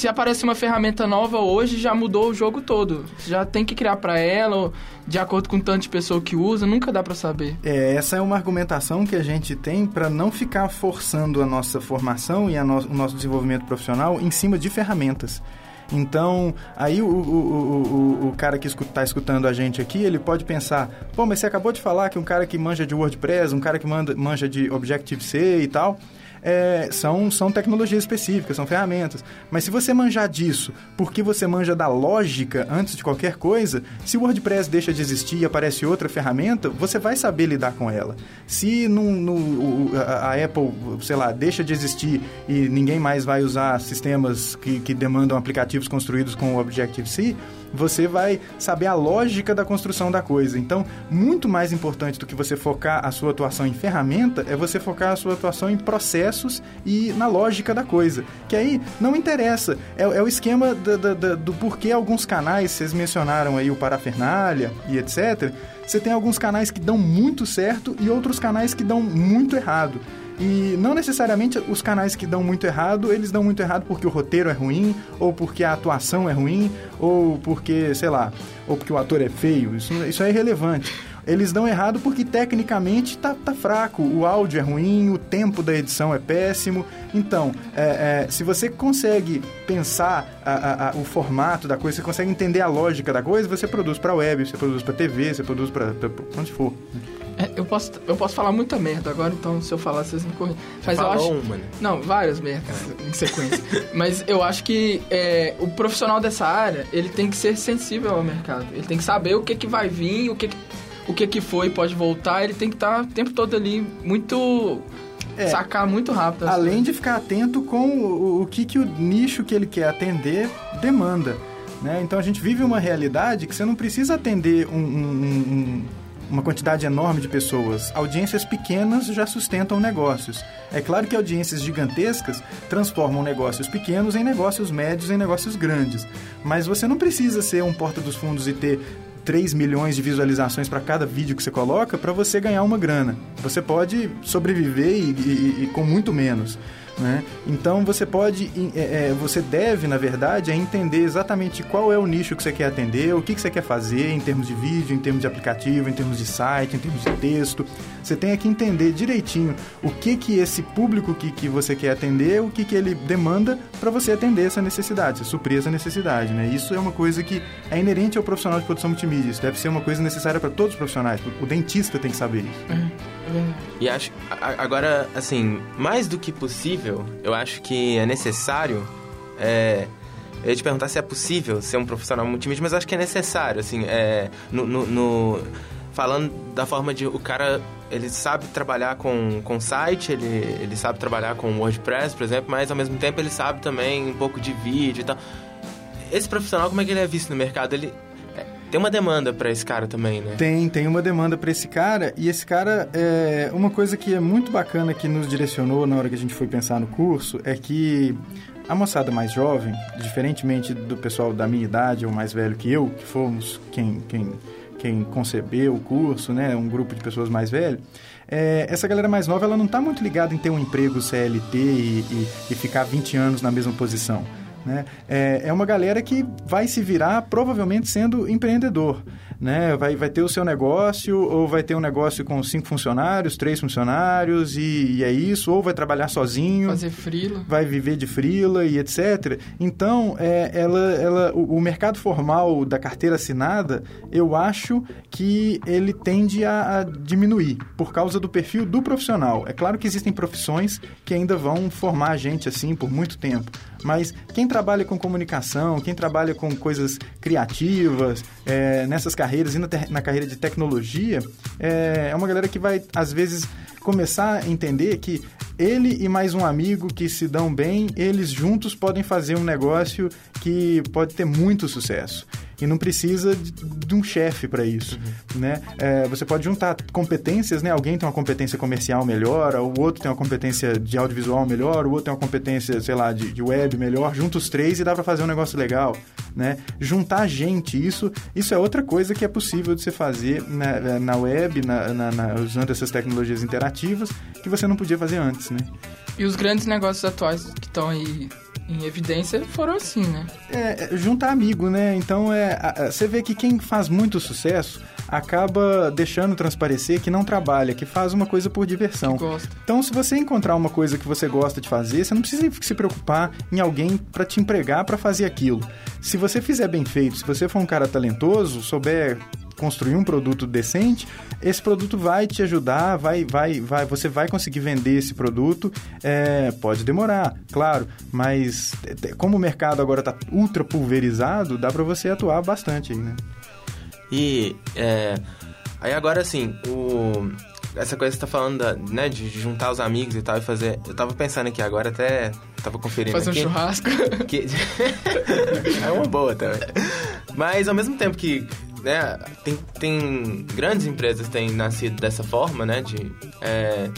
se aparece uma ferramenta nova hoje, já mudou o jogo todo. Já tem que criar pra ela, de acordo com o tanto de pessoa que usa, nunca dá pra saber. É, essa é uma argumentação que a gente tem para não ficar forçando a nossa formação e no- o nosso desenvolvimento profissional em cima de ferramentas. Então, aí o, o, o, o, o cara que está escutando a gente aqui, ele pode pensar, pô, mas você acabou de falar que um cara que manja de WordPress, um cara que manda, manja de Objective-C e tal, é, são, são tecnologias específicas, são ferramentas. Mas se você manjar disso, porque você manja da lógica antes de qualquer coisa, se o WordPress deixa de existir e aparece outra ferramenta, você vai saber lidar com ela. Se no, a Apple, sei lá, deixa de existir e ninguém mais vai usar sistemas que, que demandam aplicativos construídos com o Objective-C, você vai saber a lógica da construção da coisa. Então, muito mais importante do que você focar a sua atuação em ferramenta é você focar a sua atuação em processos e na lógica da coisa. Que aí não interessa. É, é o esquema da- da- do porquê alguns canais, vocês mencionaram aí o Parafernália e etc. Você tem alguns canais que dão muito certo e outros canais que dão muito errado. E não necessariamente os canais que dão muito errado, eles dão muito errado porque o roteiro é ruim, ou porque a atuação é ruim, ou porque, sei lá, ou porque o ator é feio. Isso, isso é irrelevante. Eles dão errado porque tecnicamente tá, tá fraco, o áudio é ruim, o tempo da edição é péssimo. Então, é, é, se você consegue pensar a- a- a- o formato da coisa, você consegue entender a lógica da coisa, você produz para web, você produz para TV, você produz para onde for. É, eu, posso, eu posso falar muita merda agora, então se eu falar, vocês me corrigem. Mas eu acho. uma, né? Não, várias merdas em sequência. Mas eu acho que é, o profissional dessa área, ele tem que ser sensível ao mercado. Ele tem que saber o que, que vai vir, o que, que- o que, que foi, pode voltar. Ele tem que estar o tempo todo ali muito... É. Sacar muito rápido. Além coisas. de ficar atento com o, o que, que o nicho que ele quer atender demanda. Né? Então a gente vive uma realidade que você não precisa atender um- um- um- uma quantidade enorme de pessoas. Audiências pequenas já sustentam negócios. É claro que audiências gigantescas transformam negócios pequenos em negócios médios, em negócios grandes. Mas você não precisa ser um porta dos fundos e ter 3 milhões de visualizações para cada vídeo que você coloca para você ganhar uma grana. Você pode sobreviver e, e- e com muito menos. Né? Então você pode, é, é, você deve, na verdade, é entender exatamente qual é o nicho que você quer atender, o que, que você quer fazer em termos de vídeo, em termos de aplicativo, em termos de site, em termos de texto. Você tem que entender direitinho o que que esse público que, que você quer atender, o que, que ele demanda para você atender essa necessidade, suprir essa necessidade. Né? Isso é uma coisa que é inerente ao profissional de produção multimídia. Isso deve ser uma coisa necessária para todos os profissionais. O dentista tem que saber isso. É verdade. E acho. Agora, assim, mais do que possível, eu acho que é necessário. É, eu ia te perguntar se é possível ser um profissional multimídia, mas eu acho que é necessário, assim, é, no, no- no- falando da forma de o cara ele sabe trabalhar com, com site, ele, ele sabe trabalhar com WordPress, por exemplo, mas ao mesmo tempo ele sabe também um pouco de vídeo e tal. Esse profissional, como é que ele é visto no mercado? Ele tem uma demanda pra esse cara também, né? Tem, tem uma demanda para esse cara e esse cara é uma coisa que é muito bacana que nos direcionou na hora que a gente foi pensar no curso é que a moçada mais jovem, diferentemente do pessoal da minha idade ou mais velho que eu, que fomos quem quem quem concebeu o curso, né, um grupo de pessoas mais velho, é, essa galera mais nova ela não está muito ligada em ter um emprego CLT e, e, e ficar 20 anos na mesma posição. Né? É, é uma galera que vai se virar provavelmente sendo empreendedor. Né? Vai, vai ter o seu negócio, ou vai ter um negócio com cinco funcionários, três funcionários, e, e é isso, ou vai trabalhar sozinho Fazer frila. vai viver de frila e etc. Então, é, ela, ela, o, o mercado formal da carteira assinada, eu acho que ele tende a, a diminuir por causa do perfil do profissional. É claro que existem profissões que ainda vão formar a gente assim por muito tempo. Mas quem trabalha com comunicação, quem trabalha com coisas criativas, é, nessas carreiras e na, na carreira de tecnologia, é, é uma galera que vai, às vezes, começar a entender que ele e mais um amigo que se dão bem, eles juntos podem fazer um negócio que pode ter muito sucesso e não precisa de, de um chefe para isso, uhum. né? É, você pode juntar competências, né? Alguém tem uma competência comercial melhor, o outro tem uma competência de audiovisual melhor, o outro tem uma competência, sei lá, de, de web melhor. Junta os três e dá para fazer um negócio legal, né? Juntar gente, isso, isso é outra coisa que é possível de você fazer na, na web, na, na, na, usando essas tecnologias interativas que você não podia fazer antes, né? E os grandes negócios atuais que estão aí em evidência foram assim, né? É, juntar amigo, né? Então, é, você vê que quem faz muito sucesso acaba deixando transparecer que não trabalha, que faz uma coisa por diversão. Então, se você encontrar uma coisa que você gosta de fazer, você não precisa se preocupar em alguém para te empregar para fazer aquilo. Se você fizer bem feito, se você for um cara talentoso, souber construir um produto decente, esse produto vai te ajudar, vai, vai, vai, você vai conseguir vender esse produto. É, pode demorar, claro, mas como o mercado agora está ultra pulverizado, dá para você atuar bastante aí, né? E é, aí agora assim, o, essa coisa que você tá falando da, né, de juntar os amigos e tal e fazer. Eu tava pensando aqui agora, até tava conferindo. Fazer aqui, um churrasco. Que, (laughs) é uma boa também. Mas ao mesmo tempo que né, tem, tem grandes empresas têm nascido dessa forma, né? De, é,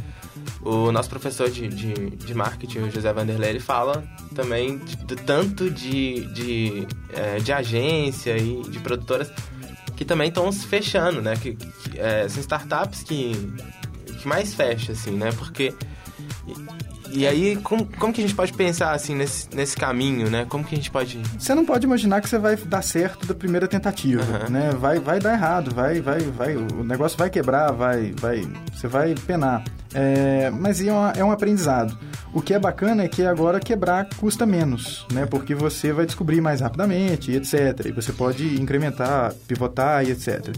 o nosso professor de, de, de, marketing, o José Vanderlei, ele fala também do tanto de, de, é, de agência e de produtoras que também estão se fechando, né? Que, que é, são startups que, que mais fecham, assim, né? Porque e aí, como, como que a gente pode pensar, assim, nesse, nesse caminho, né? Como que a gente pode... Você não pode imaginar que você vai dar certo da primeira tentativa, uhum. né? Vai, vai dar errado, vai, vai, vai... O negócio vai quebrar, vai... vai você vai penar. É, mas é, uma, é um aprendizado. O que é bacana é que agora quebrar custa menos, né? Porque você vai descobrir mais rapidamente, etc. E você pode incrementar, pivotar e etc.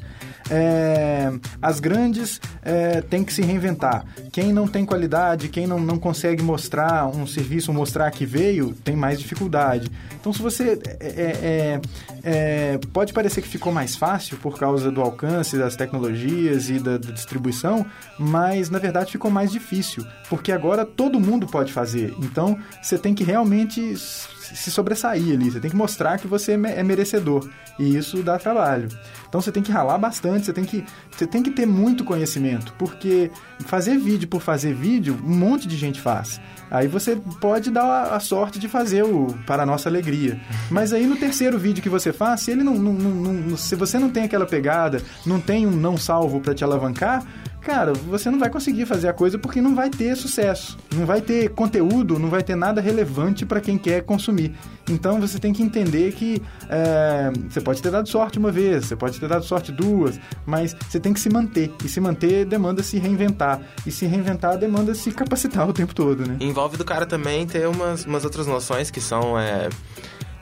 É, as grandes é, têm que se reinventar. Quem não tem qualidade, quem não, não consegue mostrar um serviço, mostrar que veio, tem mais dificuldade. Então, se você. É, é, é, pode parecer que ficou mais fácil por causa do alcance das tecnologias e da, da distribuição, mas na verdade ficou mais difícil, porque agora todo mundo pode fazer. Então, você tem que realmente se sobressair ali, você tem que mostrar que você é merecedor. E isso dá trabalho. Então você tem que ralar bastante, você tem que, você tem que ter muito conhecimento, porque fazer vídeo por fazer vídeo, um monte de gente faz. Aí você pode dar a sorte de fazer o para a nossa alegria. Mas aí no terceiro vídeo que você faz, se ele não, não, não, não se você não tem aquela pegada, não tem um não salvo para te alavancar, cara, você não vai conseguir fazer a coisa porque não vai ter sucesso, não vai ter conteúdo, não vai ter nada relevante para quem quer consumir. Então você tem que entender que é, você pode ter dado sorte uma vez, você pode ter dado sorte duas, mas você tem que se manter. E se manter demanda se reinventar. E se reinventar demanda se capacitar (laughs) o tempo todo, né? Envolve do cara também ter umas, umas outras noções que são. É...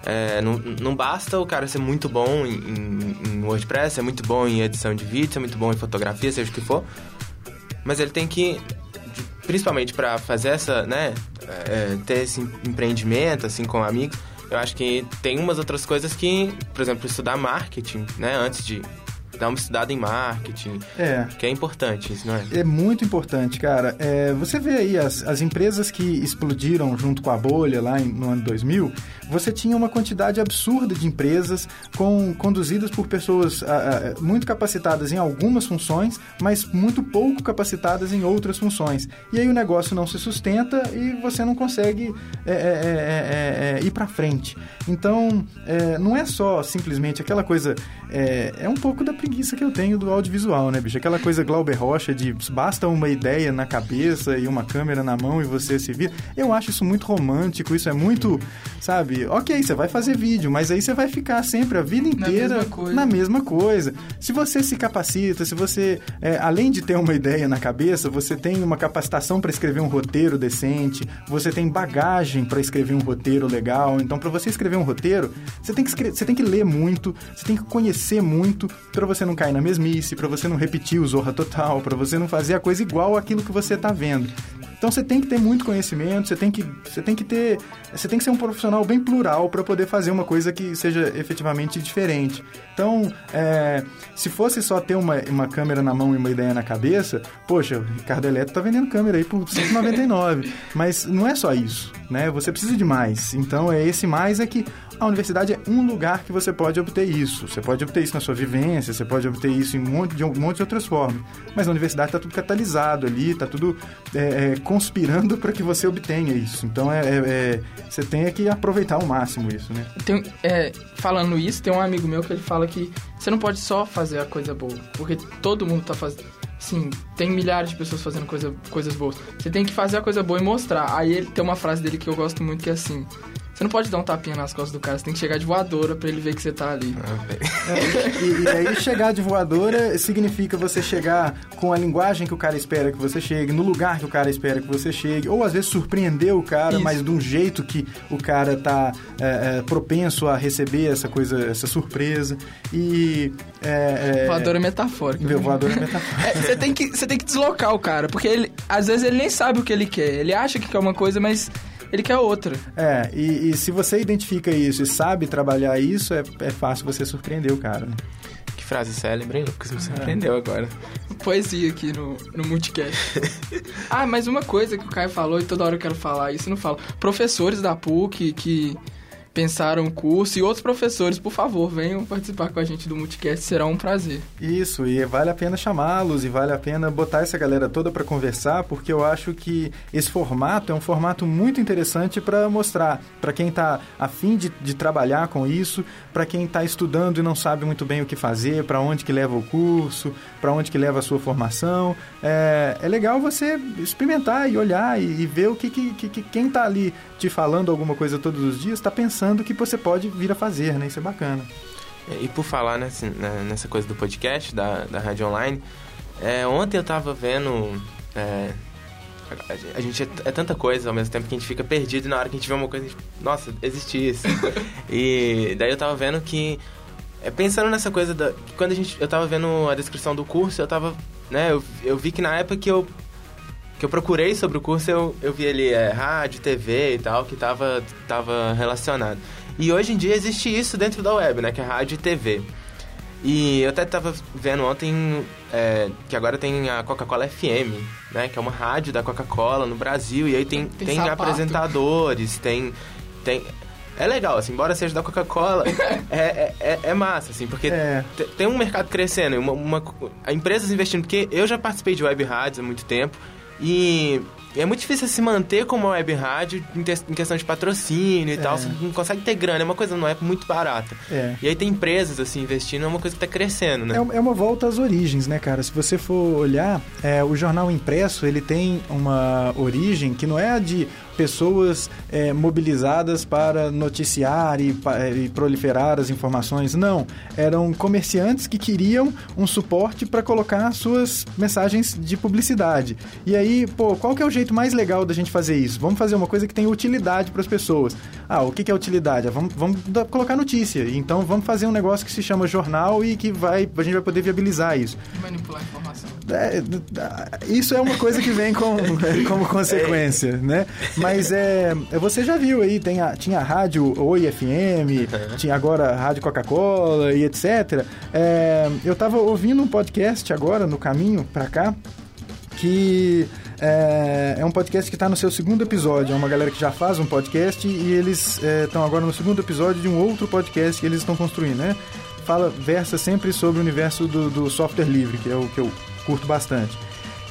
É, não, não basta o cara ser muito bom em, em, WordPress, ser muito bom em edição de vídeo, ser muito bom em fotografia, seja o que for. Mas ele tem que, principalmente para fazer essa, né, é, ter esse empreendimento assim com amigos, eu acho que tem umas outras coisas que, por exemplo, estudar marketing, né, antes de dar uma estudada em marketing. É. Que é importante isso, não é? É muito importante, cara. É, você vê aí as, as empresas que explodiram junto com a bolha lá em, no ano 2000, você tinha uma quantidade absurda de empresas com, conduzidas por pessoas a, a, muito capacitadas em algumas funções, mas muito pouco capacitadas em outras funções. E aí o negócio não se sustenta e você não consegue é, é, é, é, é ir para frente. Então, não é só simplesmente aquela coisa. É, um pouco da preguiça que eu tenho do audiovisual, né, bicho? Aquela coisa Glauber Rocha de basta uma ideia na cabeça e uma câmera na mão e você se vira. Eu acho isso muito romântico, isso é muito, sabe? Ok, você vai fazer vídeo, mas aí você vai ficar sempre a vida inteira na mesma coisa. Na mesma coisa. Se você se capacita, se você, é, além de ter uma ideia na cabeça, você tem uma capacitação para escrever um roteiro decente, você tem bagagem para escrever um roteiro legal. Então, para você escrever um roteiro, você tem que escrever, você tem que ler muito, você tem que conhecer muito para você não cair na mesmice, para você não repetir o Zorra Total, para você não fazer a coisa igual aquilo que você tá vendo. Então você tem que ter muito conhecimento, você tem que, você tem que ter, você tem que ser um profissional bem plural para poder fazer uma coisa que seja efetivamente diferente. Então, é, se fosse só ter uma, uma câmera na mão e uma ideia na cabeça, poxa, o Ricardo Eletro tá vendendo câmera aí por 199. Mas não é só isso, né? Você precisa de mais. Então, é esse mais é que a universidade é um lugar que você pode obter isso. Você pode obter isso na sua vivência, você pode obter isso em um monte de, um monte de outras formas. Mas na universidade está tudo catalisado ali, está tudo é, é, conspirando para que você obtenha isso. Então é, é, é, você tem que aproveitar ao máximo isso, né? Tem, é, falando isso, tem um amigo meu que ele fala que você não pode só fazer a coisa boa, porque todo mundo está fazendo. Sim, tem milhares de pessoas fazendo coisa, coisas boas. Você tem que fazer a coisa boa e mostrar. Aí ele tem uma frase dele que eu gosto muito que é assim: você não pode dar um tapinha nas costas do cara, você tem que chegar de voadora pra ele ver que você tá ali. Ah, é, e, e, aí chegar de voadora significa você chegar com a linguagem que o cara espera que você chegue, no lugar que o cara espera que você chegue, ou às vezes surpreender o cara, Isso. mas de um jeito que o cara tá é, é, propenso a receber essa coisa, essa surpresa. E. É, é voadora é metafórica. Meu, voadora é (laughs) metafórica. você, tem que, você tem que deslocar o cara, porque ele, às vezes ele nem sabe o que ele quer. Ele acha que quer uma coisa, mas ele quer outra. É, e, e, se você identifica isso e sabe trabalhar isso, é, é fácil você surpreender o cara. Né? Que frase célebre, hein, Lucas? Me surpreendeu é. agora. Poesia aqui no, no Multicast. ah, mas uma coisa que o Caio falou e toda hora eu quero falar isso, não falo. Professores da PUC que pensaram o curso e outros professores, por favor, venham participar com a gente do Multicast, será um prazer. Isso, e vale a pena chamá-los e vale a pena botar essa galera toda para conversar, porque eu acho que esse formato é um formato muito interessante para mostrar para quem está afim de, de trabalhar com isso, para quem está estudando e não sabe muito bem o que fazer, para onde que leva o curso, para onde que leva a sua formação. É, é legal você experimentar e olhar e, e ver o que, que, que quem está ali te falando alguma coisa todos os dias está pensando que você pode vir a fazer, né? Isso é bacana. E por falar nessa, né, nessa coisa do podcast, da, da rádio online, é, ontem eu estava vendo. É, a gente é, é, tanta coisa ao mesmo tempo que a gente fica perdido e na hora que a gente vê uma coisa, a gente, nossa, existe isso. (laughs) e daí eu tava vendo que. É, pensando nessa coisa da. Quando a gente. Eu tava vendo a descrição do curso, eu tava. Né, eu, eu vi que na época que eu. Que eu procurei sobre o curso, eu, eu vi ali é, rádio, TV e tal, que tava, tava relacionado. E hoje em dia existe isso dentro da web, né? Que é rádio e TV. E eu até tava vendo ontem é, que agora tem a Coca-Cola FM, né? Que é uma rádio da Coca-Cola no Brasil. E aí tem, tem, tem apresentadores, tem, tem... É legal, assim, embora seja da Coca-Cola, (laughs) é, é, é, é, massa, assim, porque é. tem um mercado crescendo, uma, uma, empresas investindo, porque eu já participei de web rádios há muito tempo, e é muito difícil se manter como web rádio em questão de patrocínio e é. tal. Você não consegue ter grana, é uma coisa não é muito barata. É. E aí tem empresas, assim, investindo, é uma coisa que está crescendo, né? É, é, uma volta às origens, né, cara? Se você for olhar, é, o jornal impresso, ele tem uma origem que não é a de pessoas é, mobilizadas para noticiar e, é, e, proliferar as informações. Não, eram comerciantes que queriam um suporte para colocar suas mensagens de publicidade. E aí, pô, qual que é o jeito mais legal da gente fazer isso? Vamos fazer uma coisa que tem utilidade para as pessoas. Ah, o que, que é utilidade? Ah, vamos, vamos colocar notícia. Então vamos fazer um negócio que se chama jornal e que vai, a gente vai poder viabilizar isso. Manipular informação. É, isso é uma coisa que vem com, (laughs) como consequência, né? Mas é, você já viu aí, tem a, tinha a rádio Oi FM, tinha agora a rádio Coca-Cola e etc. É, eu tava ouvindo um podcast agora no caminho para cá que é, é, um podcast que está no seu segundo episódio. É uma galera que já faz um podcast e eles estão é, agora no segundo episódio de um outro podcast que eles estão construindo, né? Fala, versa sempre sobre o universo do, do software livre, que é o que eu curto bastante.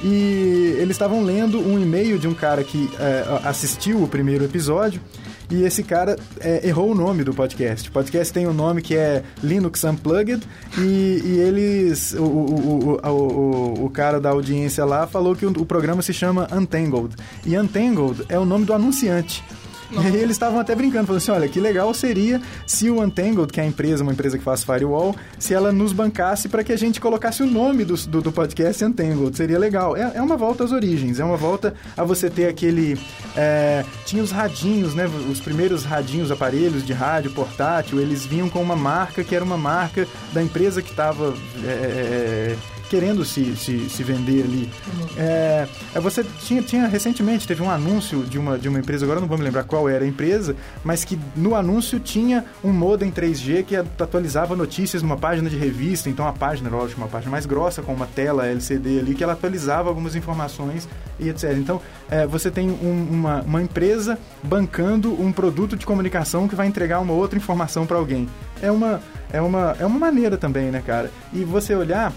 E eles estavam lendo um e-mail de um cara que é, assistiu o primeiro episódio e esse cara é, errou o nome do podcast. O podcast tem um nome que é Linux Unplugged e, e eles, o, o, o, o, o cara da audiência lá falou que o, o programa se chama Untangled. E Untangled é o nome do anunciante. E aí eles estavam até brincando, falando assim, olha, que legal seria se o Untangled, que é a empresa, uma empresa que faz firewall, se ela nos bancasse para que a gente colocasse o nome do, do, do podcast Untangled. Seria legal. É, é, uma volta às origens, é uma volta a você ter aquele... É, tinha os radinhos, né? Os primeiros radinhos, aparelhos de rádio portátil, eles vinham com uma marca que era uma marca da empresa que estava... É, é, é querendo se, se, se vender ali. É, é, você tinha, tinha recentemente, teve um anúncio de uma, de uma empresa, agora não vou me lembrar qual era a empresa, mas que no anúncio tinha um modem 3G que atualizava notícias numa página de revista, então a página, lógico, uma página mais grossa, com uma tela LCD ali, que ela atualizava algumas informações e etc. Então, é, você tem um, uma, uma empresa bancando um produto de comunicação que vai entregar uma outra informação para alguém. É uma, é, uma, é uma maneira também, né, cara? E você olhar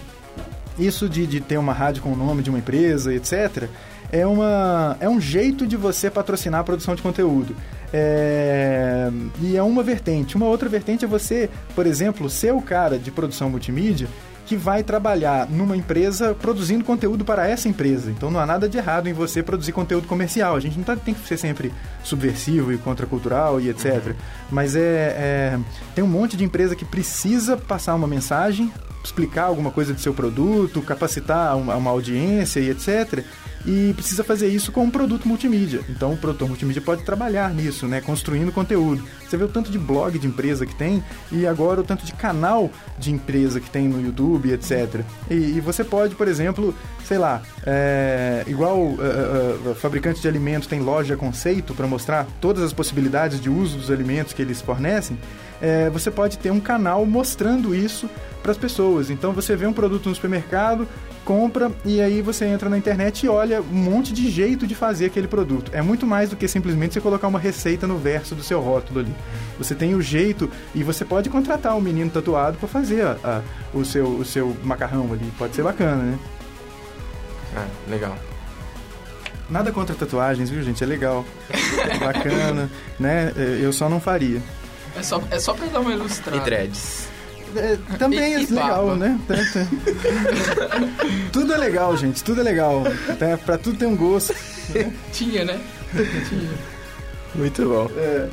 isso de, de ter uma rádio com o nome de uma empresa, etc., é, uma, é um jeito de você patrocinar a produção de conteúdo. É, e é uma vertente. Uma outra vertente é você, por exemplo, ser o cara de produção multimídia que vai trabalhar numa empresa produzindo conteúdo para essa empresa. Então não há nada de errado em você produzir conteúdo comercial. A gente não tá, tem que ser sempre subversivo e contracultural e etc. Uhum. Mas é, é, tem um monte de empresa que precisa passar uma mensagem, explicar alguma coisa do seu produto, capacitar uma, uma audiência e etc e precisa fazer isso com um produto multimídia. Então o produtor multimídia pode trabalhar nisso, né, construindo conteúdo. Você vê o tanto de blog de empresa que tem e agora o tanto de canal de empresa que tem no YouTube, etc. E, e você pode, por exemplo, sei lá, é, igual uh, uh, fabricante de alimentos tem loja conceito para mostrar todas as possibilidades de uso dos alimentos que eles fornecem, é, você pode ter um canal mostrando isso para as pessoas. Então você vê um produto no supermercado, compra e aí você entra na internet e olha um monte de jeito de fazer aquele produto. É muito mais do que simplesmente você colocar uma receita no verso do seu rótulo ali. Você tem o jeito e você pode contratar um menino tatuado para fazer a, a, o, seu, o seu macarrão ali. Pode ser bacana, né? Ah, legal. Nada contra tatuagens, viu, gente? É legal. É (laughs) bacana, né? Eu só não faria. É só, é só pra dar uma ilustrada. E dreads. É, também e, é legal, né? tudo é legal, gente. Tudo é legal. Tá? Pra tudo tem um gosto. (laughs) Tinha, né? Tinha. Muito bom. É.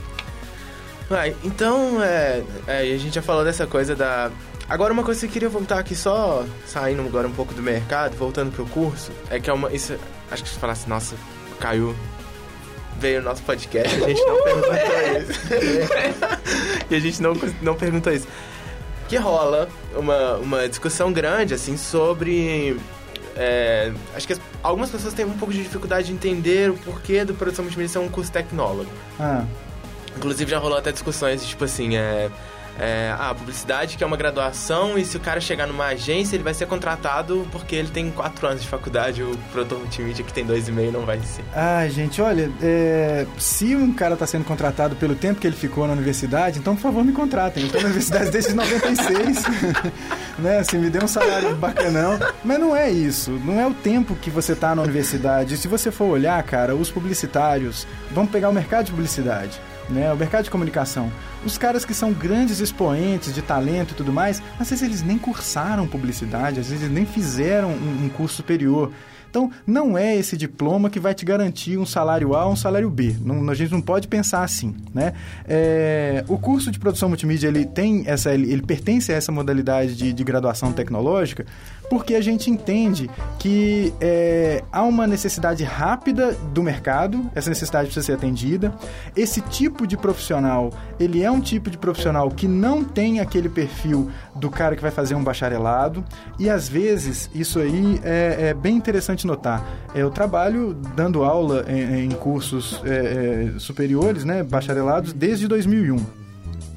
Ah, então, é, é, a gente já falou dessa coisa da... Agora, uma coisa que eu queria voltar aqui, só saindo agora um pouco do mercado, voltando pro curso, é que é uma... Isso, acho que você falasse, nossa, caiu veio o nosso podcast, a gente não (laughs) perguntou isso. (laughs) e a gente não, não perguntou isso que rola uma, uma discussão grande, assim, sobre... É, acho que as, algumas pessoas têm um pouco de dificuldade de entender o porquê do produção multimídia ser um curso tecnólogo. Ah. Inclusive já rolou até discussões, tipo assim, é é, a publicidade, que é uma graduação, e se o cara chegar numa agência, ele vai ser contratado porque ele tem quatro anos de faculdade, o produtor multimídia que tem dois e meio não vai ser. Ah, gente, olha, é, se um cara está sendo contratado pelo tempo que ele ficou na universidade, então, por favor, me contratem. Eu estou na universidade desde 96, (laughs) né, assim, me dê um salário bacanão. Mas não é isso, não é o tempo que você está na universidade. Se você for olhar, cara, os publicitários, vamos pegar o mercado de publicidade né? O mercado de comunicação. Os caras que são grandes expoentes de talento e tudo mais, às vezes eles nem cursaram publicidade, às vezes eles nem fizeram um, um curso superior. Então, não é esse diploma que vai te garantir um salário A ou um salário B. Não, a gente não pode pensar assim, né? É, o curso de produção multimídia, ele tem essa... Ele, ele pertence a essa modalidade de, de graduação tecnológica porque a gente entende que é, há uma necessidade rápida do mercado, essa necessidade precisa ser atendida. Esse tipo de profissional, ele é um tipo de profissional que não tem aquele perfil do cara que vai fazer um bacharelado, e às vezes isso aí é, é bem interessante notar. Eu trabalho dando aula em, em cursos é, é superiores, né, bacharelados, desde 2001.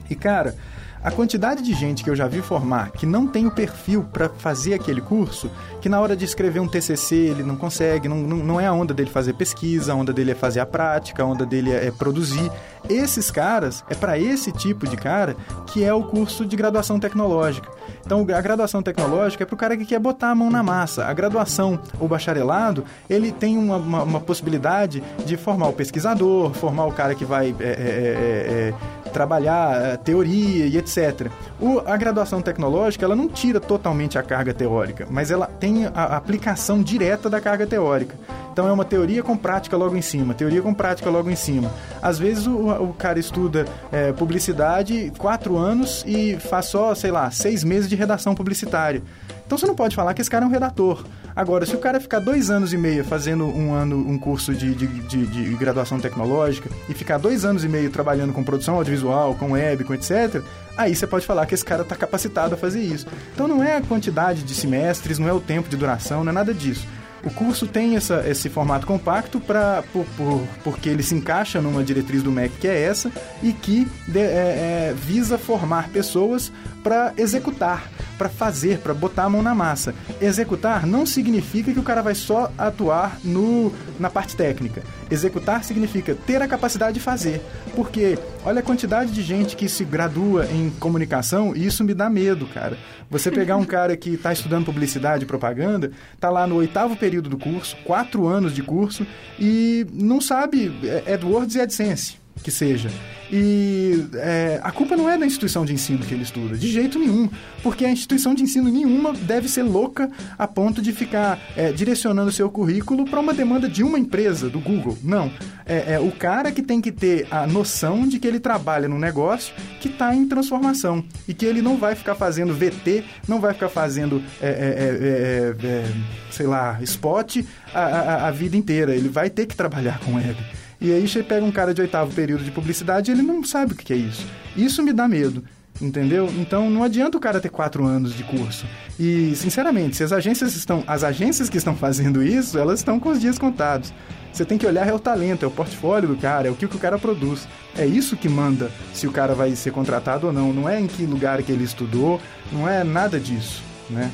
E cara, a quantidade de gente que eu já vi formar que não tem o perfil para fazer aquele curso, que na hora de escrever um TCC ele não consegue, não, não, não é a onda dele fazer pesquisa, a onda dele é fazer a prática, a onda dele é, é produzir. Esses caras, é para esse tipo de cara que é o curso de graduação tecnológica. Então, a graduação tecnológica é para o cara que quer botar a mão na massa. A graduação, o bacharelado, ele tem uma, uma, uma possibilidade de formar o pesquisador, formar o cara que vai é, é, é, é trabalhar eh, teoria e etc. O, a graduação tecnológica ela não tira totalmente a carga teórica, mas ela tem a, aplicação direta da carga teórica. Então é uma teoria com prática logo em cima, teoria com prática logo em cima. Às vezes o, o cara estuda é, publicidade quatro anos e faz só, sei lá, seis meses de redação publicitária. Então você não pode falar que esse cara é um redator. Agora, se o cara ficar dois anos e meio fazendo um ano, um curso de, de, de, de graduação tecnológica e ficar dois anos e meio trabalhando com produção audiovisual, com web, com etc., aí você pode falar que esse cara está capacitado a fazer isso. Então não é a quantidade de semestres, não é o tempo de duração, não é nada disso. O curso tem essa, esse formato compacto pra, por, por, porque ele se encaixa numa diretriz do MEC que é essa e que de, é, é, visa formar pessoas para executar, para fazer, para botar a mão na massa. Executar não significa que o cara vai só atuar no, na parte técnica. Executar significa ter a capacidade de fazer. Porque olha a quantidade de gente que se gradua em comunicação e isso me dá medo, cara. Você pegar um cara que está estudando publicidade e propaganda, tá lá no oitavo período do curso, quatro anos de curso, e não sabe é, AdWords e AdSense que seja. E é, a culpa não é da instituição de ensino que ele estuda, de jeito nenhum, porque a instituição de ensino nenhuma deve ser louca a ponto de ficar é, direcionando seu currículo para uma demanda de uma empresa, do Google. Não. É, é, o cara que tem que ter a noção de que ele trabalha num negócio que está em transformação e que ele não vai ficar fazendo VT, não vai ficar fazendo, é, é, é, sei lá, spot a, a, a vida inteira. Ele vai ter que trabalhar com web. E aí você pega um cara de oitavo período de publicidade e ele não sabe o que é isso. Isso me dá medo. Entendeu? Então não adianta o cara ter quatro anos de curso. E, sinceramente, se as agências estão. As agências que estão fazendo isso, elas estão com os dias contados. Você tem que olhar é o talento, é o portfólio do cara, é o que, que o cara produz. É isso que manda se o cara vai ser contratado ou não. Não é em que lugar que ele estudou, não é nada disso, né?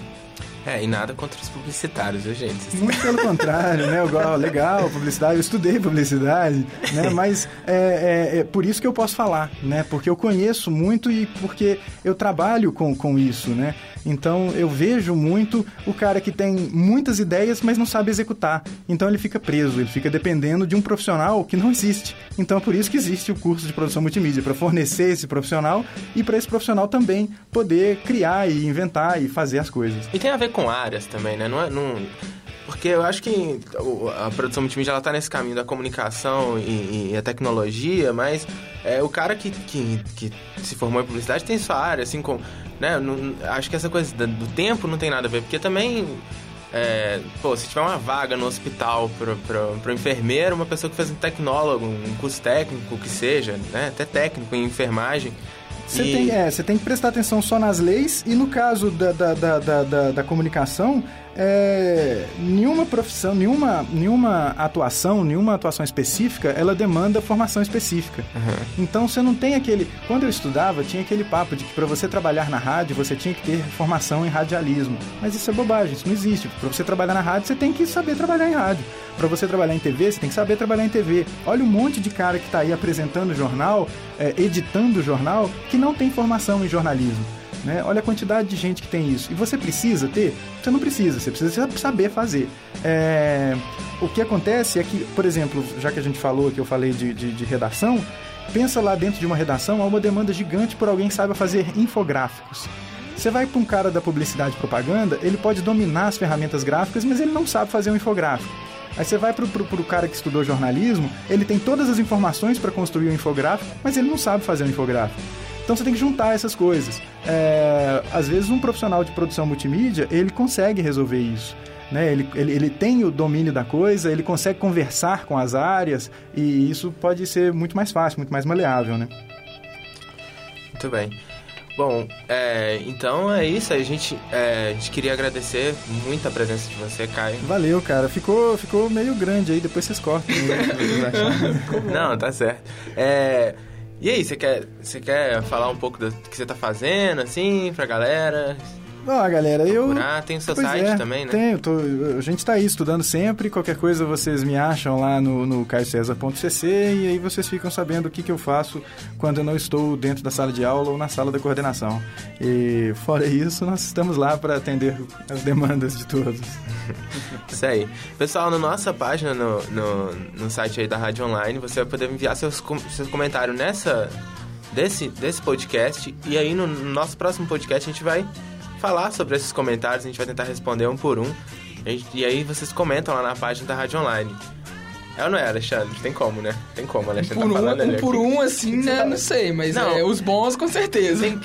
É, e nada contra os publicitários, viu, gente? Muito pelo contrário, né? Eu, (laughs) legal, publicidade, eu estudei publicidade, né? Mas é, é, é, por isso que eu posso falar, né? Porque eu conheço muito e porque eu trabalho com, com isso, né? Então eu vejo muito o cara que tem muitas ideias, mas não sabe executar. Então ele fica preso, ele fica dependendo de um profissional que não existe. Então é por isso que existe o curso de produção multimídia, para fornecer esse profissional e para esse profissional também poder criar e inventar e fazer as coisas. E tem a ver com áreas também, né? Não é, não... Porque eu acho que a produção multimídia ela tá nesse caminho da comunicação e, e a tecnologia, mas é, o cara que, que, que, se formou em publicidade tem sua área, assim, com, né? Não, acho que essa coisa do tempo não tem nada a ver, porque também é, pô, se tiver uma vaga no hospital para o enfermeiro, uma pessoa que fez um tecnólogo, um curso técnico, que seja, né? Até técnico em enfermagem, você e... tem, é, tem que prestar atenção só nas leis e no caso da, da, da, da, da comunicação, é, nenhuma profissão, nenhuma, nenhuma atuação, nenhuma atuação específica, ela demanda formação específica. Uhum. Então você não tem aquele. Quando eu estudava, tinha aquele papo de que para você trabalhar na rádio, você tinha que ter formação em radialismo. Mas isso é bobagem, isso não existe. Para você trabalhar na rádio, você tem que saber trabalhar em rádio. Para você trabalhar em TV, você tem que saber trabalhar em TV. Olha um monte de cara que está aí apresentando jornal, é, editando jornal, que não tem formação em jornalismo. Né? Olha a quantidade de gente que tem isso. E você precisa ter? Você não precisa, você precisa saber fazer. É... O que acontece é que, por exemplo, já que a gente falou que eu falei de, de, de redação, pensa lá dentro de uma redação, há uma demanda gigante por alguém que saiba fazer infográficos. Você vai para um cara da publicidade e propaganda, ele pode dominar as ferramentas gráficas, mas ele não sabe fazer um infográfico. Aí você vai para o cara que estudou jornalismo, ele tem todas as informações para construir um infográfico, mas ele não sabe fazer um infográfico. Então você tem que juntar essas coisas. É, às vezes um profissional de produção multimídia, ele consegue resolver isso. Né? Ele, ele, ele tem o domínio da coisa, ele consegue conversar com as áreas e isso pode ser muito mais fácil, muito mais maleável, né? Muito bem. Bom, é, então é isso. A gente, é, a gente queria agradecer muito a presença de você, Caio. Valeu, cara. Ficou, ficou meio grande aí, depois vocês cortam. (laughs) Não, tá certo. É, e aí, você quer, você quer falar um pouco do que você tá fazendo, assim, pra galera? Ó, galera, eu. Tem o seu pois site é, também, né? Tenho, tô, a gente tá aí estudando sempre. Qualquer coisa vocês me acham lá no, no e aí vocês ficam sabendo o que, que eu faço quando eu não estou dentro da sala de aula ou na sala da coordenação. E fora isso, nós estamos lá para atender as demandas de todos. (laughs) isso aí. Pessoal, na nossa página, no, no, no site aí da Rádio Online, você vai poder enviar seus, seus comentários nessa. Desse, desse podcast e aí no nosso próximo podcast a gente vai falar sobre esses comentários, a gente vai tentar responder um por um. E aí vocês comentam lá na página da Rádio Online. É ou não é, Alexandre? Tem como, né? Tem como, Alexandre Por tá um, falando ali um por aqui. um, assim, né? Não sei, mas Não. é, os bons com certeza. Tem-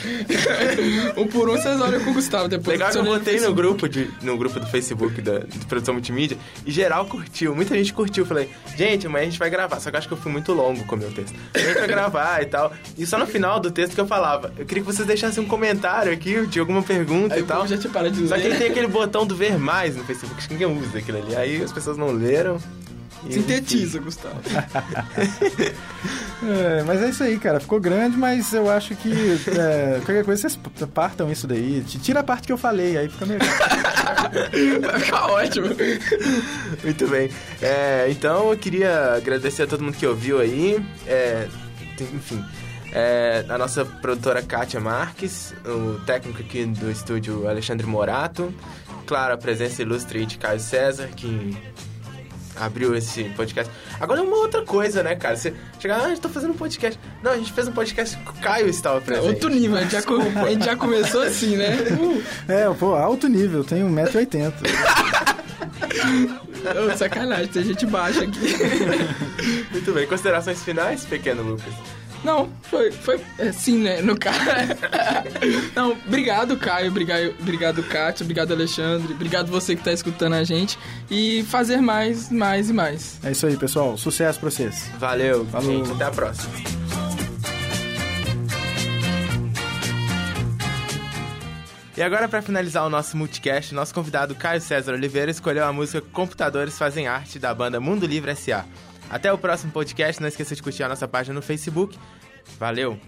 (laughs) um por um vocês olham com o Gustavo depois. Legal que eu botei no grupo, de, no grupo do Facebook da, de produção multimídia e geral curtiu. Muita gente curtiu. Falei, gente, amanhã a gente vai gravar. Só que eu acho que eu fui muito longo com o meu texto. A gente vai gravar e tal. E só no final do texto que eu falava, eu queria que vocês deixassem um comentário aqui de alguma pergunta Aí e tal. já te para de Só que ler. tem aquele botão do ver mais no Facebook, acho que ninguém usa aquilo ali. Aí as pessoas não leram. Sintetiza, Gustavo. (laughs) É, mas é isso aí, cara. Ficou grande, mas eu acho que é, qualquer coisa vocês partam isso daí. Tira a parte que eu falei, aí fica melhor. (laughs) Vai ficar ótimo. Muito bem. É, então eu queria agradecer a todo mundo que ouviu aí. É, enfim. é, a nossa produtora Kátia Marques, o técnico aqui do estúdio Alexandre Morato, claro, a presença ilustre de Caio César, que abriu esse podcast. Agora é uma outra coisa, né, cara? Você chegar, ah, a gente tá fazendo um podcast. Não, a gente fez um podcast que o Caio estava presente. É Outro nível, a gente, já, a gente já começou assim, né? É, pô, alto nível, tenho 1,80m. Ô, sacanagem, tem gente baixa aqui. Muito bem. Considerações finais, pequeno Lucas? Não, foi, foi assim, né? No caso. (laughs) Não, obrigado, Caio. Obrigado, obrigado, Kátia. Obrigado, Alexandre. Obrigado você que tá escutando a gente. E fazer mais, mais e mais. É isso aí, pessoal. Sucesso pra vocês. Valeu, Falou. gente. Até a próxima. E agora, para finalizar o nosso multicast, nosso convidado Caio César Oliveira escolheu a música Computadores Fazem Arte da banda Mundo Livre S.A. Até o próximo podcast, não esqueça de curtir a nossa página no Facebook. Valeu!